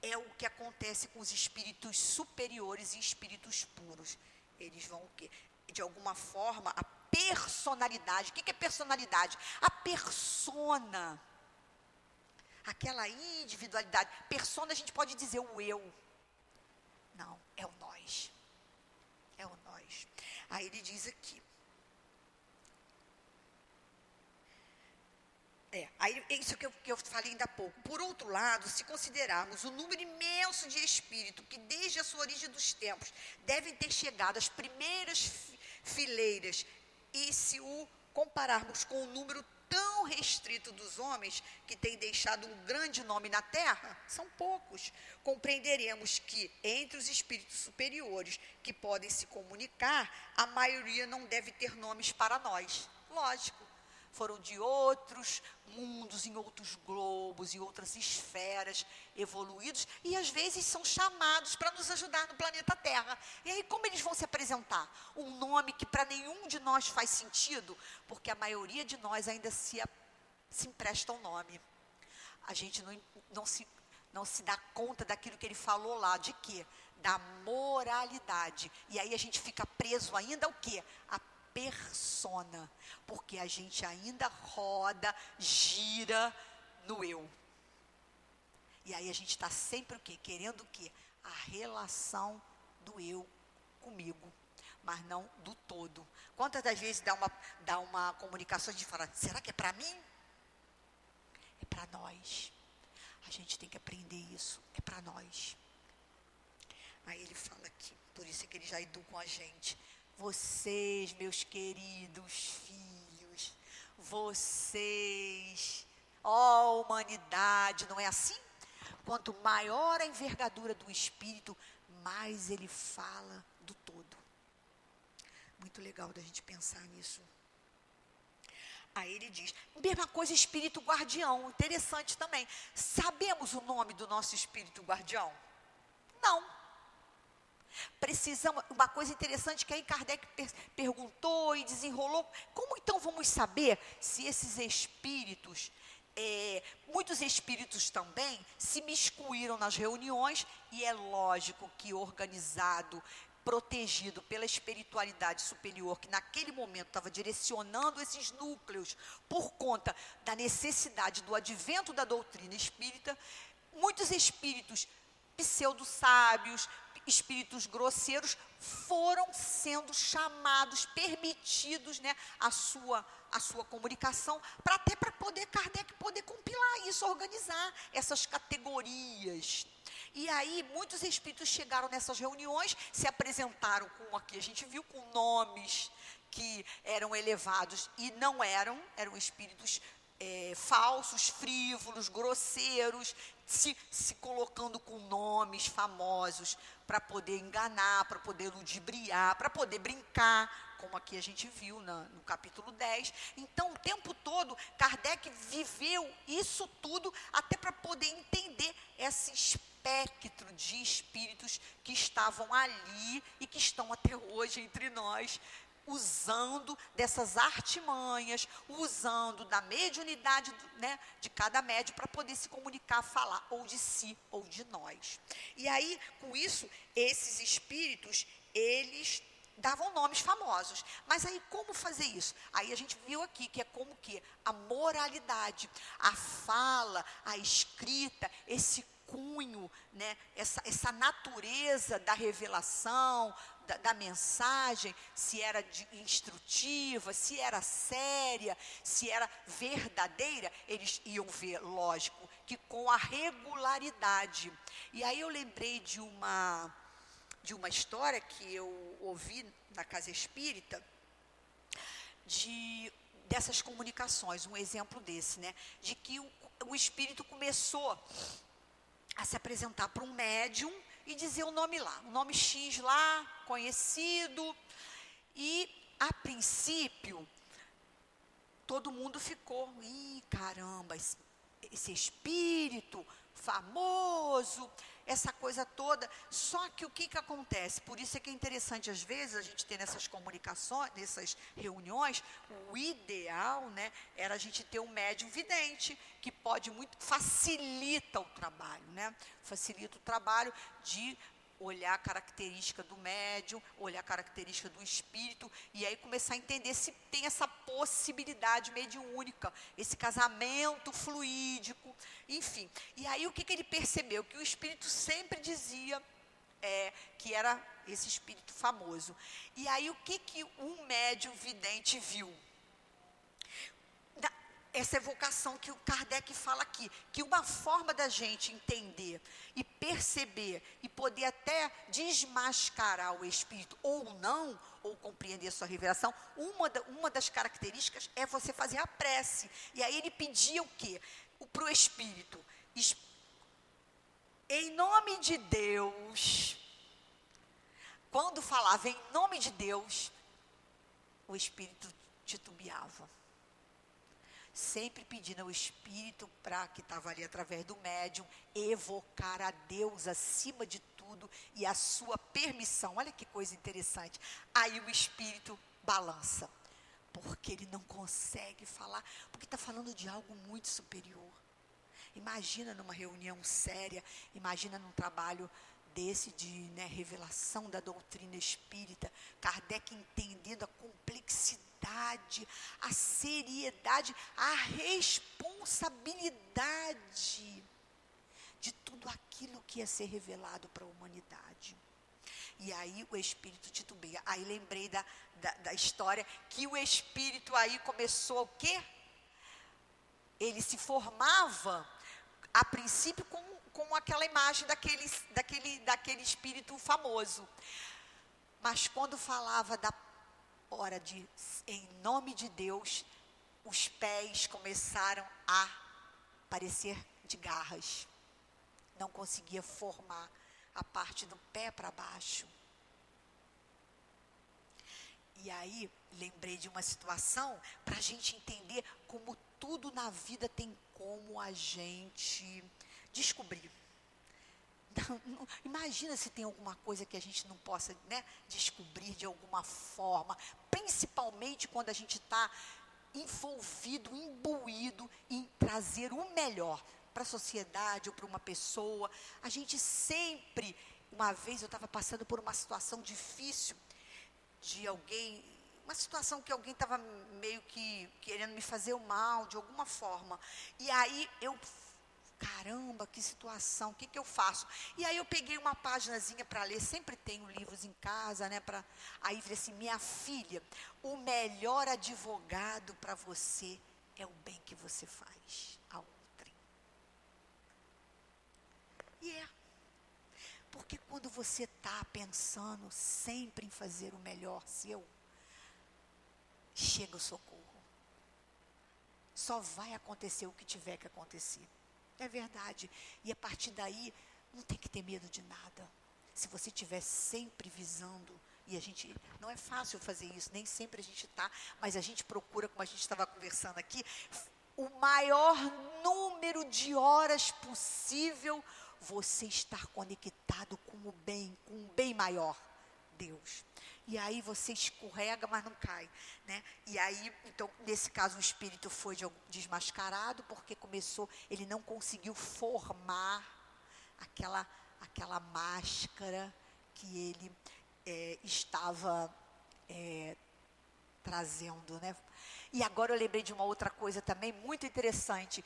é o que acontece com os espíritos superiores e espíritos puros. Eles vão o quê? De alguma forma, a personalidade. O que é personalidade? A persona. Aquela individualidade. Persona a gente pode dizer o eu. É nós. É o nós. Aí ele diz aqui. É, aí, isso que eu, que eu falei ainda há pouco. Por outro lado, se considerarmos o número imenso de espírito que desde a sua origem dos tempos devem ter chegado às primeiras fileiras e se o compararmos com o número tão restrito dos homens que têm deixado um grande nome na terra, são poucos, compreenderemos que entre os espíritos superiores que podem se comunicar, a maioria não deve ter nomes para nós. Lógico, foram de outros mundos, em outros globos, em outras esferas evoluídos, e às vezes são chamados para nos ajudar no planeta Terra. E aí, como eles vão se apresentar? Um nome que para nenhum de nós faz sentido, porque a maioria de nós ainda se, se empresta um nome. A gente não, não, se, não se dá conta daquilo que ele falou lá, de quê? Da moralidade. E aí a gente fica preso ainda ao quê? A persona, porque a gente ainda roda, gira no eu. E aí a gente está sempre o quê? Querendo o quê? A relação do eu comigo, mas não do todo. Quantas das vezes dá uma, dá uma comunicação de falar, será que é para mim? É para nós. A gente tem que aprender isso, é para nós. Aí ele fala aqui, por isso é que ele já educa a gente. Vocês, meus queridos filhos, vocês, ó humanidade, não é assim? Quanto maior a envergadura do espírito, mais ele fala do todo. Muito legal da gente pensar nisso. Aí ele diz, mesma coisa espírito guardião, interessante também. Sabemos o nome do nosso espírito guardião? Não. Precisamos, uma coisa interessante que aí Kardec per, perguntou e desenrolou, como então vamos saber se esses espíritos, é, muitos espíritos também se miscuíram nas reuniões e é lógico que organizado, protegido pela espiritualidade superior que naquele momento estava direcionando esses núcleos por conta da necessidade do advento da doutrina espírita, muitos espíritos pseudo-sábios, espíritos grosseiros foram sendo chamados, permitidos, né, a sua a sua comunicação, para até para poder Kardec poder compilar isso, organizar essas categorias. E aí muitos espíritos chegaram nessas reuniões, se apresentaram com aqui a gente viu com nomes que eram elevados e não eram, eram espíritos é, falsos, frívolos, grosseiros, se, se colocando com nomes famosos para poder enganar, para poder ludibriar, para poder brincar, como aqui a gente viu na, no capítulo 10. Então, o tempo todo, Kardec viveu isso tudo até para poder entender esse espectro de espíritos que estavam ali e que estão até hoje entre nós, usando dessas artimanhas, usando da mediunidade né, de cada médio para poder se comunicar, falar ou de si ou de nós. E aí, com isso, esses espíritos, eles davam nomes famosos. Mas aí como fazer isso? Aí a gente viu aqui que é como que a moralidade, a fala, a escrita, esse cunho, né, essa, essa natureza da revelação, da, da, mensagem, se era de, instrutiva, se era séria, se era verdadeira, eles iam ver, lógico, que com a regularidade. E aí eu lembrei de uma de uma história que eu ouvi na casa espírita de dessas comunicações, um exemplo desse, né, de que o, o espírito começou a se apresentar para um médium e dizer o nome lá, o nome X lá, conhecido. E, a princípio, todo mundo ficou, ih, caramba, esse, esse espírito famoso, essa coisa toda. Só que o que, que acontece? Por isso é que é interessante, às vezes, a gente ter nessas comunicações, nessas reuniões, o ideal né, era a gente ter um médium vidente, que pode muito, facilita o trabalho, né? Facilita o trabalho de olhar a característica do médium, olhar a característica do espírito, e aí começar a entender se tem essa possibilidade mediúnica, esse casamento fluídico, enfim. E aí o que, que ele percebeu? Que o espírito sempre dizia é, que era esse espírito famoso. E aí o que, que um médium vidente viu? Essa evocação que o Kardec fala aqui, que uma forma da gente entender e perceber e poder até desmascarar o espírito ou não, ou compreender sua revelação, uma, da, uma das características é você fazer a prece. E aí ele pedia o quê? Para o espírito. Em nome de Deus, quando falava em nome de Deus, o espírito titubeava sempre pedindo ao Espírito para que estava ali através do médium evocar a Deus acima de tudo e a sua permissão. Olha que coisa interessante. Aí o Espírito balança, porque ele não consegue falar, porque está falando de algo muito superior. Imagina numa reunião séria, imagina num trabalho desse de né, revelação da doutrina espírita, Kardec entendendo a complexidade, a seriedade, a responsabilidade de tudo aquilo que ia ser revelado para a humanidade. E aí o espírito titubeia. Aí lembrei da, da, da, história que o espírito aí começou o quê? Ele se formava, a princípio, com com aquela imagem daquele, daquele, daquele espírito famoso. Mas quando falava da hora de, em nome de Deus, os pés começaram a parecer de garras. Não conseguia formar a parte do pé para baixo. E aí, lembrei de uma situação para a gente entender como tudo na vida tem como a gente descobrir. Não, imagina se tem alguma coisa que a gente não possa né, descobrir de alguma forma, principalmente quando a gente está envolvido, imbuído em trazer o melhor para a sociedade ou para uma pessoa. A gente sempre, uma vez eu estava passando por uma situação difícil de alguém, uma situação que alguém estava meio que querendo me fazer o mal de alguma forma. E aí eu caramba, que situação, o que, que eu faço? E aí eu peguei uma páginazinha para ler, sempre tenho livros em casa, né? Pra, aí falei assim, minha filha, o melhor advogado para você é o bem que você faz a outrem. E é. Porque quando você está pensando sempre em fazer o melhor seu, chega o socorro. Só vai acontecer o que tiver que acontecer. É verdade. E a partir daí, não tem que ter medo de nada. Se você estiver sempre visando, e a gente, não é fácil fazer isso, nem sempre a gente está, mas a gente procura, como a gente estava conversando aqui, o maior número de horas possível você estar conectado com o bem, com um bem maior, Deus. E aí você escorrega, mas não cai, né? E aí, então, nesse caso, o espírito foi de, desmascarado porque começou, ele não conseguiu formar aquela aquela máscara que ele é, estava é, trazendo, né? E agora eu lembrei de uma outra coisa também muito interessante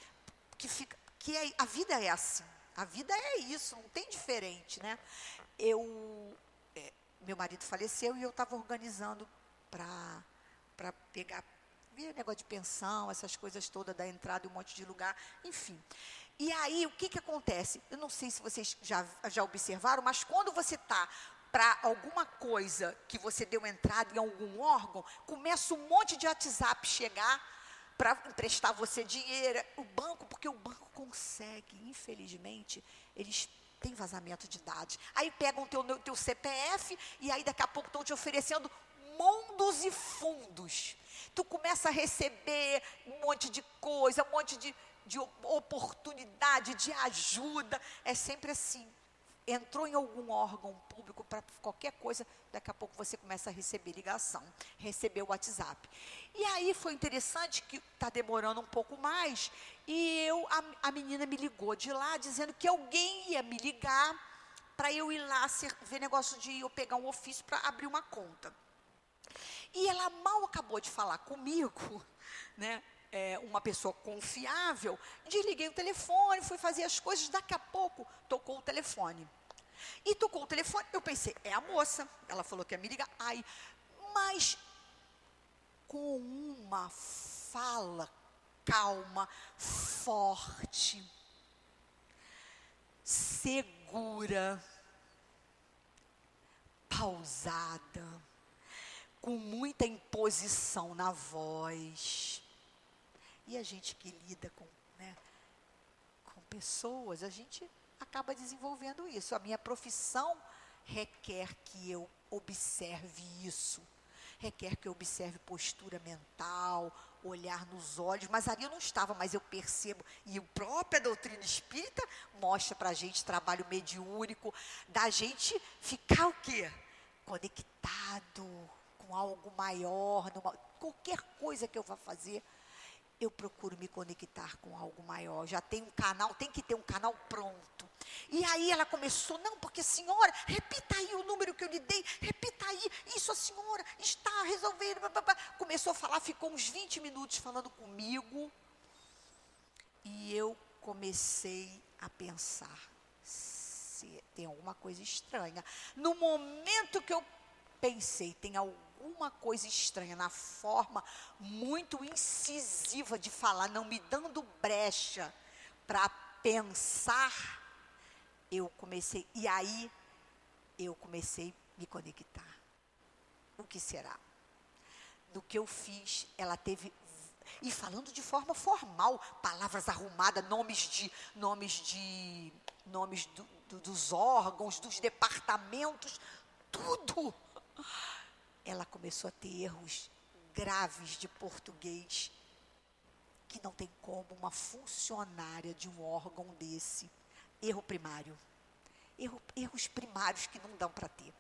que fica, que é, a vida é assim, a vida é isso, não tem diferente, né? Eu meu marido faleceu e eu estava organizando para pegar negócio de pensão, essas coisas todas da entrada em um monte de lugar, enfim. E aí, o que, que acontece? Eu não sei se vocês já, já observaram, mas quando você está para alguma coisa que você deu entrada em algum órgão, começa um monte de WhatsApp chegar para emprestar você dinheiro. O banco, porque o banco consegue, infelizmente, eles tem vazamento de dados. Aí pegam o teu, teu CPF e aí daqui a pouco estão te oferecendo mundos e fundos. Tu começa a receber um monte de coisa, um monte de, de oportunidade, de ajuda. É sempre assim entrou em algum órgão público para qualquer coisa, daqui a pouco você começa a receber ligação, receber o WhatsApp. E aí foi interessante que está demorando um pouco mais, e eu a, a, menina me ligou de lá dizendo que alguém ia me ligar para eu ir lá ser, ver negócio de eu pegar um ofício para abrir uma conta. E ela mal acabou de falar comigo, né? É, uma pessoa confiável, desliguei o telefone, fui fazer as coisas, daqui a pouco tocou o telefone. E tocou o telefone, eu pensei, é a moça. Ela falou que ia me ligar. Ai, mas com uma fala calma, forte, segura, pausada, com muita imposição na voz. E a gente que lida com, né, com pessoas, a gente acaba desenvolvendo isso. A minha profissão requer que eu observe isso. Requer que eu observe postura mental, olhar nos olhos. Mas ali eu não estava, mas eu percebo. E a própria doutrina espírita mostra para a gente trabalho mediúnico, da gente ficar o quê? Conectado com algo maior, numa, qualquer coisa que eu vá fazer eu procuro me conectar com algo maior. Já tem um canal, tem que ter um canal pronto. E aí ela começou, não, porque senhora, repita aí o número que eu lhe dei, repita aí, isso a senhora está resolvendo. Começou a falar, ficou uns 20 minutos falando comigo. E eu comecei a pensar se tem alguma coisa estranha. No momento que eu pensei, tem alguma coisa estranha na forma muito incisiva de falar, não me dando brecha para pensar, eu comecei, e aí eu comecei a me conectar. O que será? Do que eu fiz, ela teve e falando de forma formal, palavras arrumadas, nomes de nomes de nomes do, do, dos órgãos, dos departamentos, tudo ela começou a ter erros graves de português que não tem como uma funcionária de um órgão desse. Erro primário. Erro, erros primários que não dão para ter.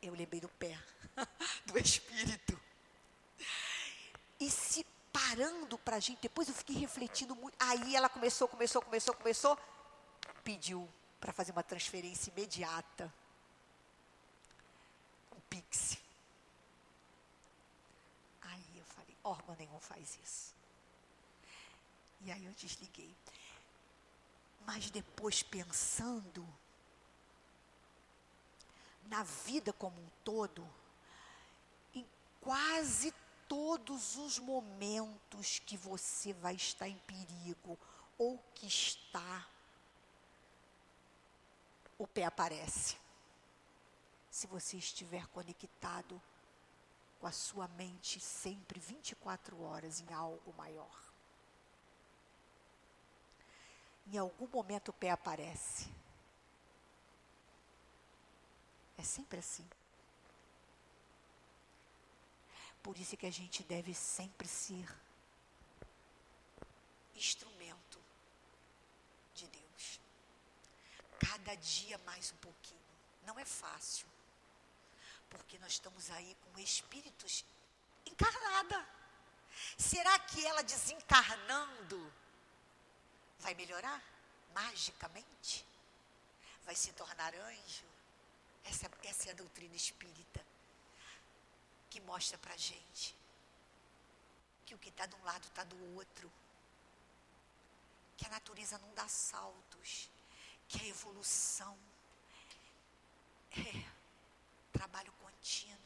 Eu lembrei do pé, do espírito. E se parando para a gente, depois eu fiquei refletindo muito. Aí ela começou, começou, começou, começou, pediu para fazer uma transferência imediata Pix. Aí eu falei, órgão nenhum faz isso. E aí eu desliguei. Mas depois pensando na vida como um todo, em quase todos os momentos que você vai estar em perigo ou que está, o pé aparece se você estiver conectado com a sua mente sempre 24 horas em algo maior. Em algum momento o pé aparece. É sempre assim. Por isso que a gente deve sempre ser instrumento de Deus. Cada dia mais um pouquinho. Não é fácil porque nós estamos aí com espíritos encarnada. Será que ela desencarnando vai melhorar magicamente? Vai se tornar anjo? Essa, essa é a doutrina espírita que mostra para gente que o que está de um lado está do outro, que a natureza não dá saltos, que a evolução é trabalho contínuo,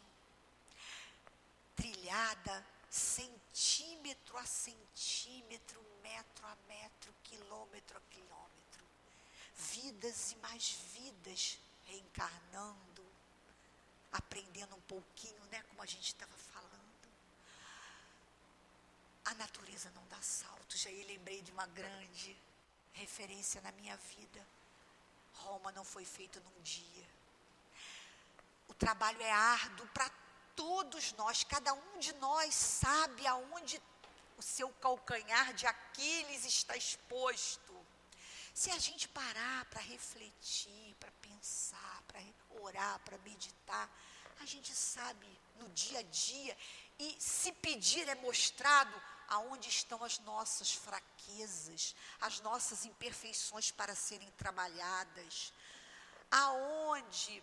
trilhada centímetro a centímetro, metro a metro, quilômetro a quilômetro. Vidas e mais vidas reencarnando, aprendendo um pouquinho, né, como a gente estava falando. A natureza não dá saltos. Aí lembrei de uma grande referência na minha vida, Roma não foi feita num dia. O trabalho é árduo para todos nós, cada um de nós sabe aonde o seu calcanhar de Aquiles está exposto. Se a gente parar para refletir, para pensar, para orar, para meditar, a gente sabe no dia a dia e se pedir é mostrado aonde estão as nossas fraquezas, as nossas imperfeições para serem trabalhadas, aonde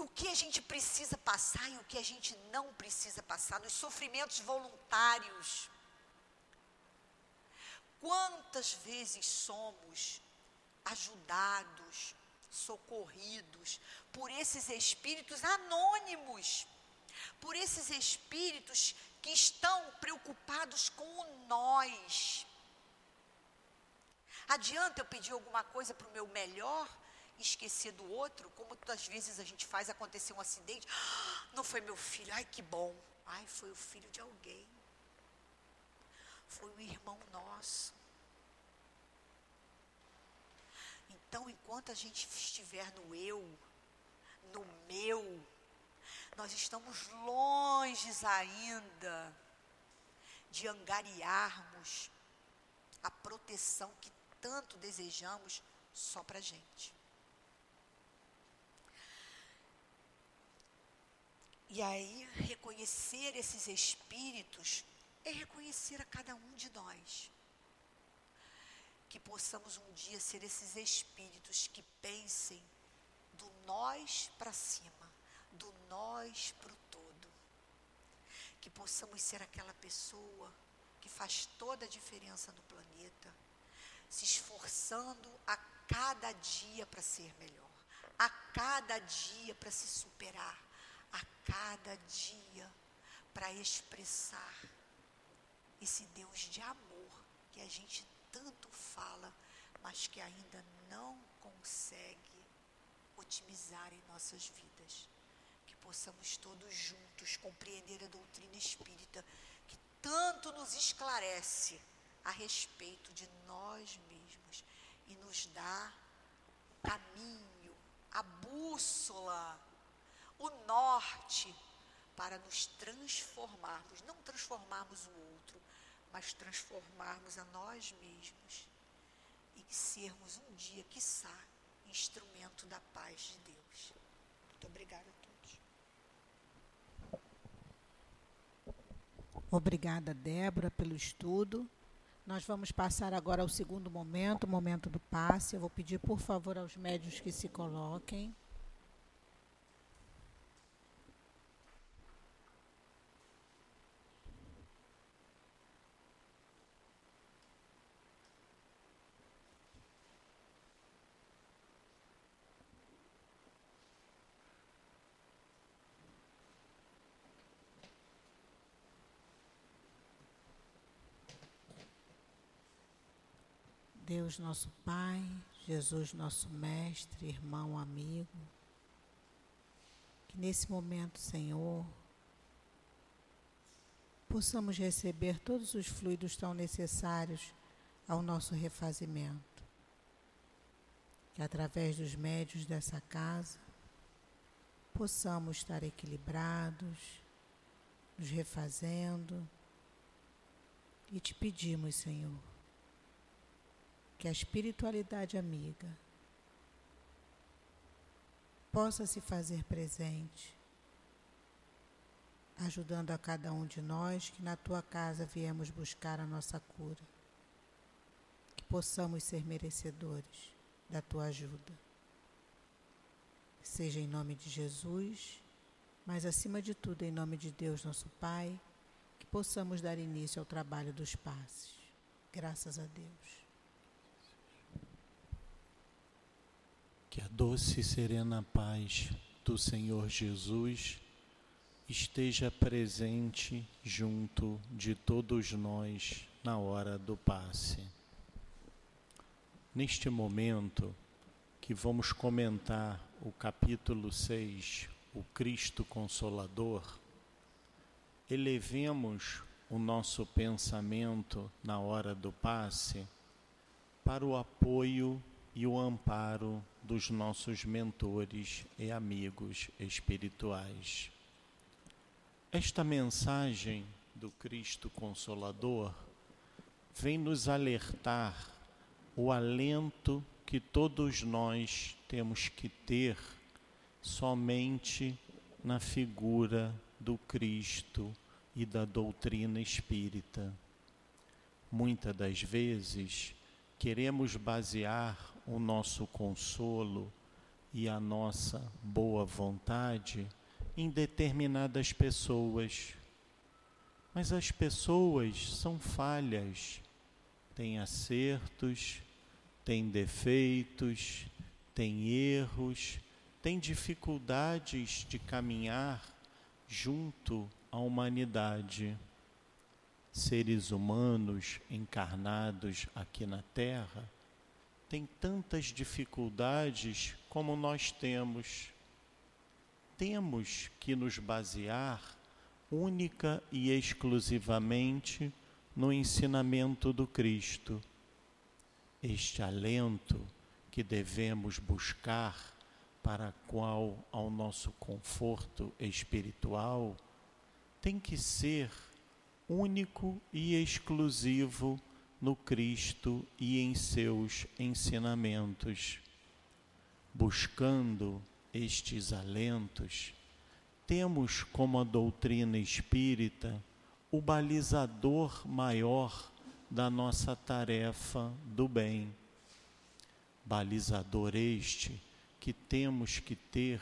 o que a gente precisa passar e o que a gente não precisa passar, nos sofrimentos voluntários. Quantas vezes somos ajudados, socorridos por esses espíritos anônimos, por esses espíritos que estão preocupados com o nós. Adianta eu pedir alguma coisa para o meu melhor esquecer do outro, como muitas vezes a gente faz acontecer um acidente. Não foi meu filho, ai que bom. Ai, foi o filho de alguém. Foi o irmão nosso. Então, enquanto a gente estiver no eu, no meu, nós estamos longe ainda de angariarmos a proteção que tanto desejamos só para a gente. E aí, reconhecer esses espíritos é reconhecer a cada um de nós que possamos um dia ser esses espíritos que pensem do nós para cima, do nós para o todo. Que possamos ser aquela pessoa que faz toda a diferença no planeta, se esforçando a cada dia para ser melhor, a cada dia para se superar, a cada dia para expressar esse Deus de amor que a gente tanto fala, mas que ainda não consegue otimizar em nossas vidas. Que possamos todos juntos compreender a doutrina espírita, que tanto nos esclarece a respeito de nós mesmos e nos dá o caminho, a bússola, o norte para nos transformarmos, não transformarmos o outro, mas transformarmos a nós mesmos e sermos um dia, quiçá, instrumento da paz de Deus. Muito obrigada a todos. Obrigada, Débora, pelo estudo. Nós vamos passar agora ao segundo momento, o momento do passe. Eu vou pedir, por favor, aos médios que se coloquem. Deus nosso Pai, Jesus nosso Mestre, irmão, amigo, que nesse momento, Senhor, possamos receber todos os fluidos tão necessários ao nosso refazimento. Que através dos médios dessa casa possamos estar equilibrados, nos refazendo e te pedimos, Senhor, que a espiritualidade amiga possa se fazer presente, ajudando a cada um de nós que na tua casa viemos buscar a nossa cura, que possamos ser merecedores da tua ajuda. Seja em nome de Jesus, mas acima de tudo em nome de Deus, nosso Pai, que possamos dar início ao trabalho dos passes. Graças a Deus. Que a doce e serena paz do Senhor Jesus esteja presente junto de todos nós na hora do passe. Neste momento que vamos comentar o capítulo 6, o Cristo Consolador, elevemos o nosso pensamento na hora do passe para o apoio e o amparo dos nossos mentores e amigos espirituais. Esta mensagem do Cristo Consolador vem nos alertar o alento que todos nós temos que ter somente na figura do Cristo e da doutrina espírita. Muitas das vezes queremos basear o nosso consolo e a nossa boa vontade em determinadas pessoas. Mas as pessoas são falhas, têm acertos, têm defeitos, têm erros, têm dificuldades de caminhar junto à humanidade. Seres humanos encarnados aqui na Terra têm tantas dificuldades como nós temos. Temos que nos basear única e exclusivamente no ensinamento do Cristo. Este alento que devemos buscar para qual ao nosso conforto espiritual tem que ser único e exclusivo no Cristo e em seus ensinamentos. Buscando estes alentos, temos como a doutrina espírita o balizador maior da nossa tarefa do bem. Balizador este que temos que ter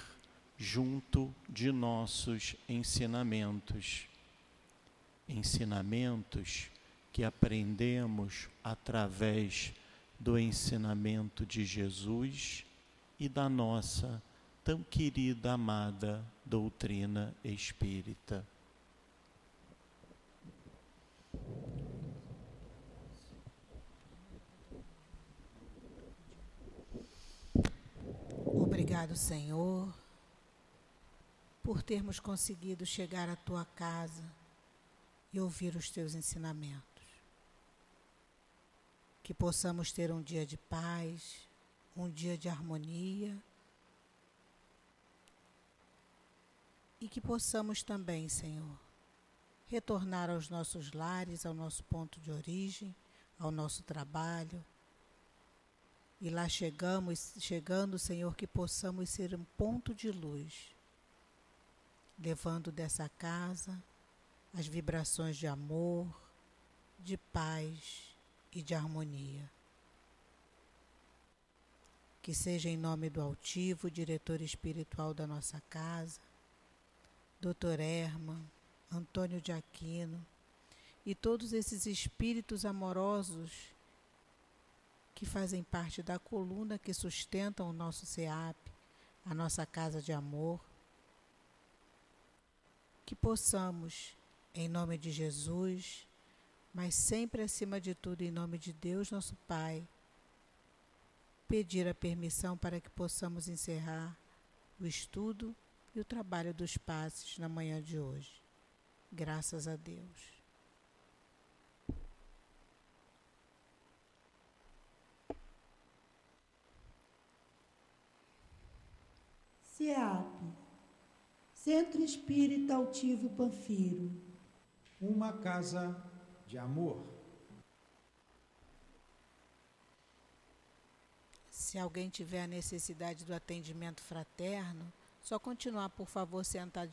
junto de nossos ensinamentos. Ensinamentos que aprendemos através do ensinamento de Jesus e da nossa tão querida, amada doutrina espírita. Obrigado, Senhor, por termos conseguido chegar à tua casa e ouvir os teus ensinamentos. Que possamos ter um dia de paz, um dia de harmonia. E que possamos também, Senhor, retornar aos nossos lares, ao nosso ponto de origem, ao nosso trabalho. E lá chegamos, chegando, Senhor, que possamos ser um ponto de luz, levando dessa casa as vibrações de amor, de paz e de harmonia. Que seja em nome do altivo, diretor espiritual da nossa casa, Dr. Herman, Antônio de Aquino e todos esses espíritos amorosos que fazem parte da coluna que sustentam o nosso SEAP, a nossa casa de amor. Que possamos, em nome de Jesus, mas sempre acima de tudo em nome de Deus, nosso Pai, pedir a permissão para que possamos encerrar o estudo e o trabalho dos passes na manhã de hoje. Graças a Deus. CEAP, Centro Espírita Altivo Panfiro. Uma casa de amor. Se alguém tiver necessidade do atendimento fraterno, só continuar, por favor, sentado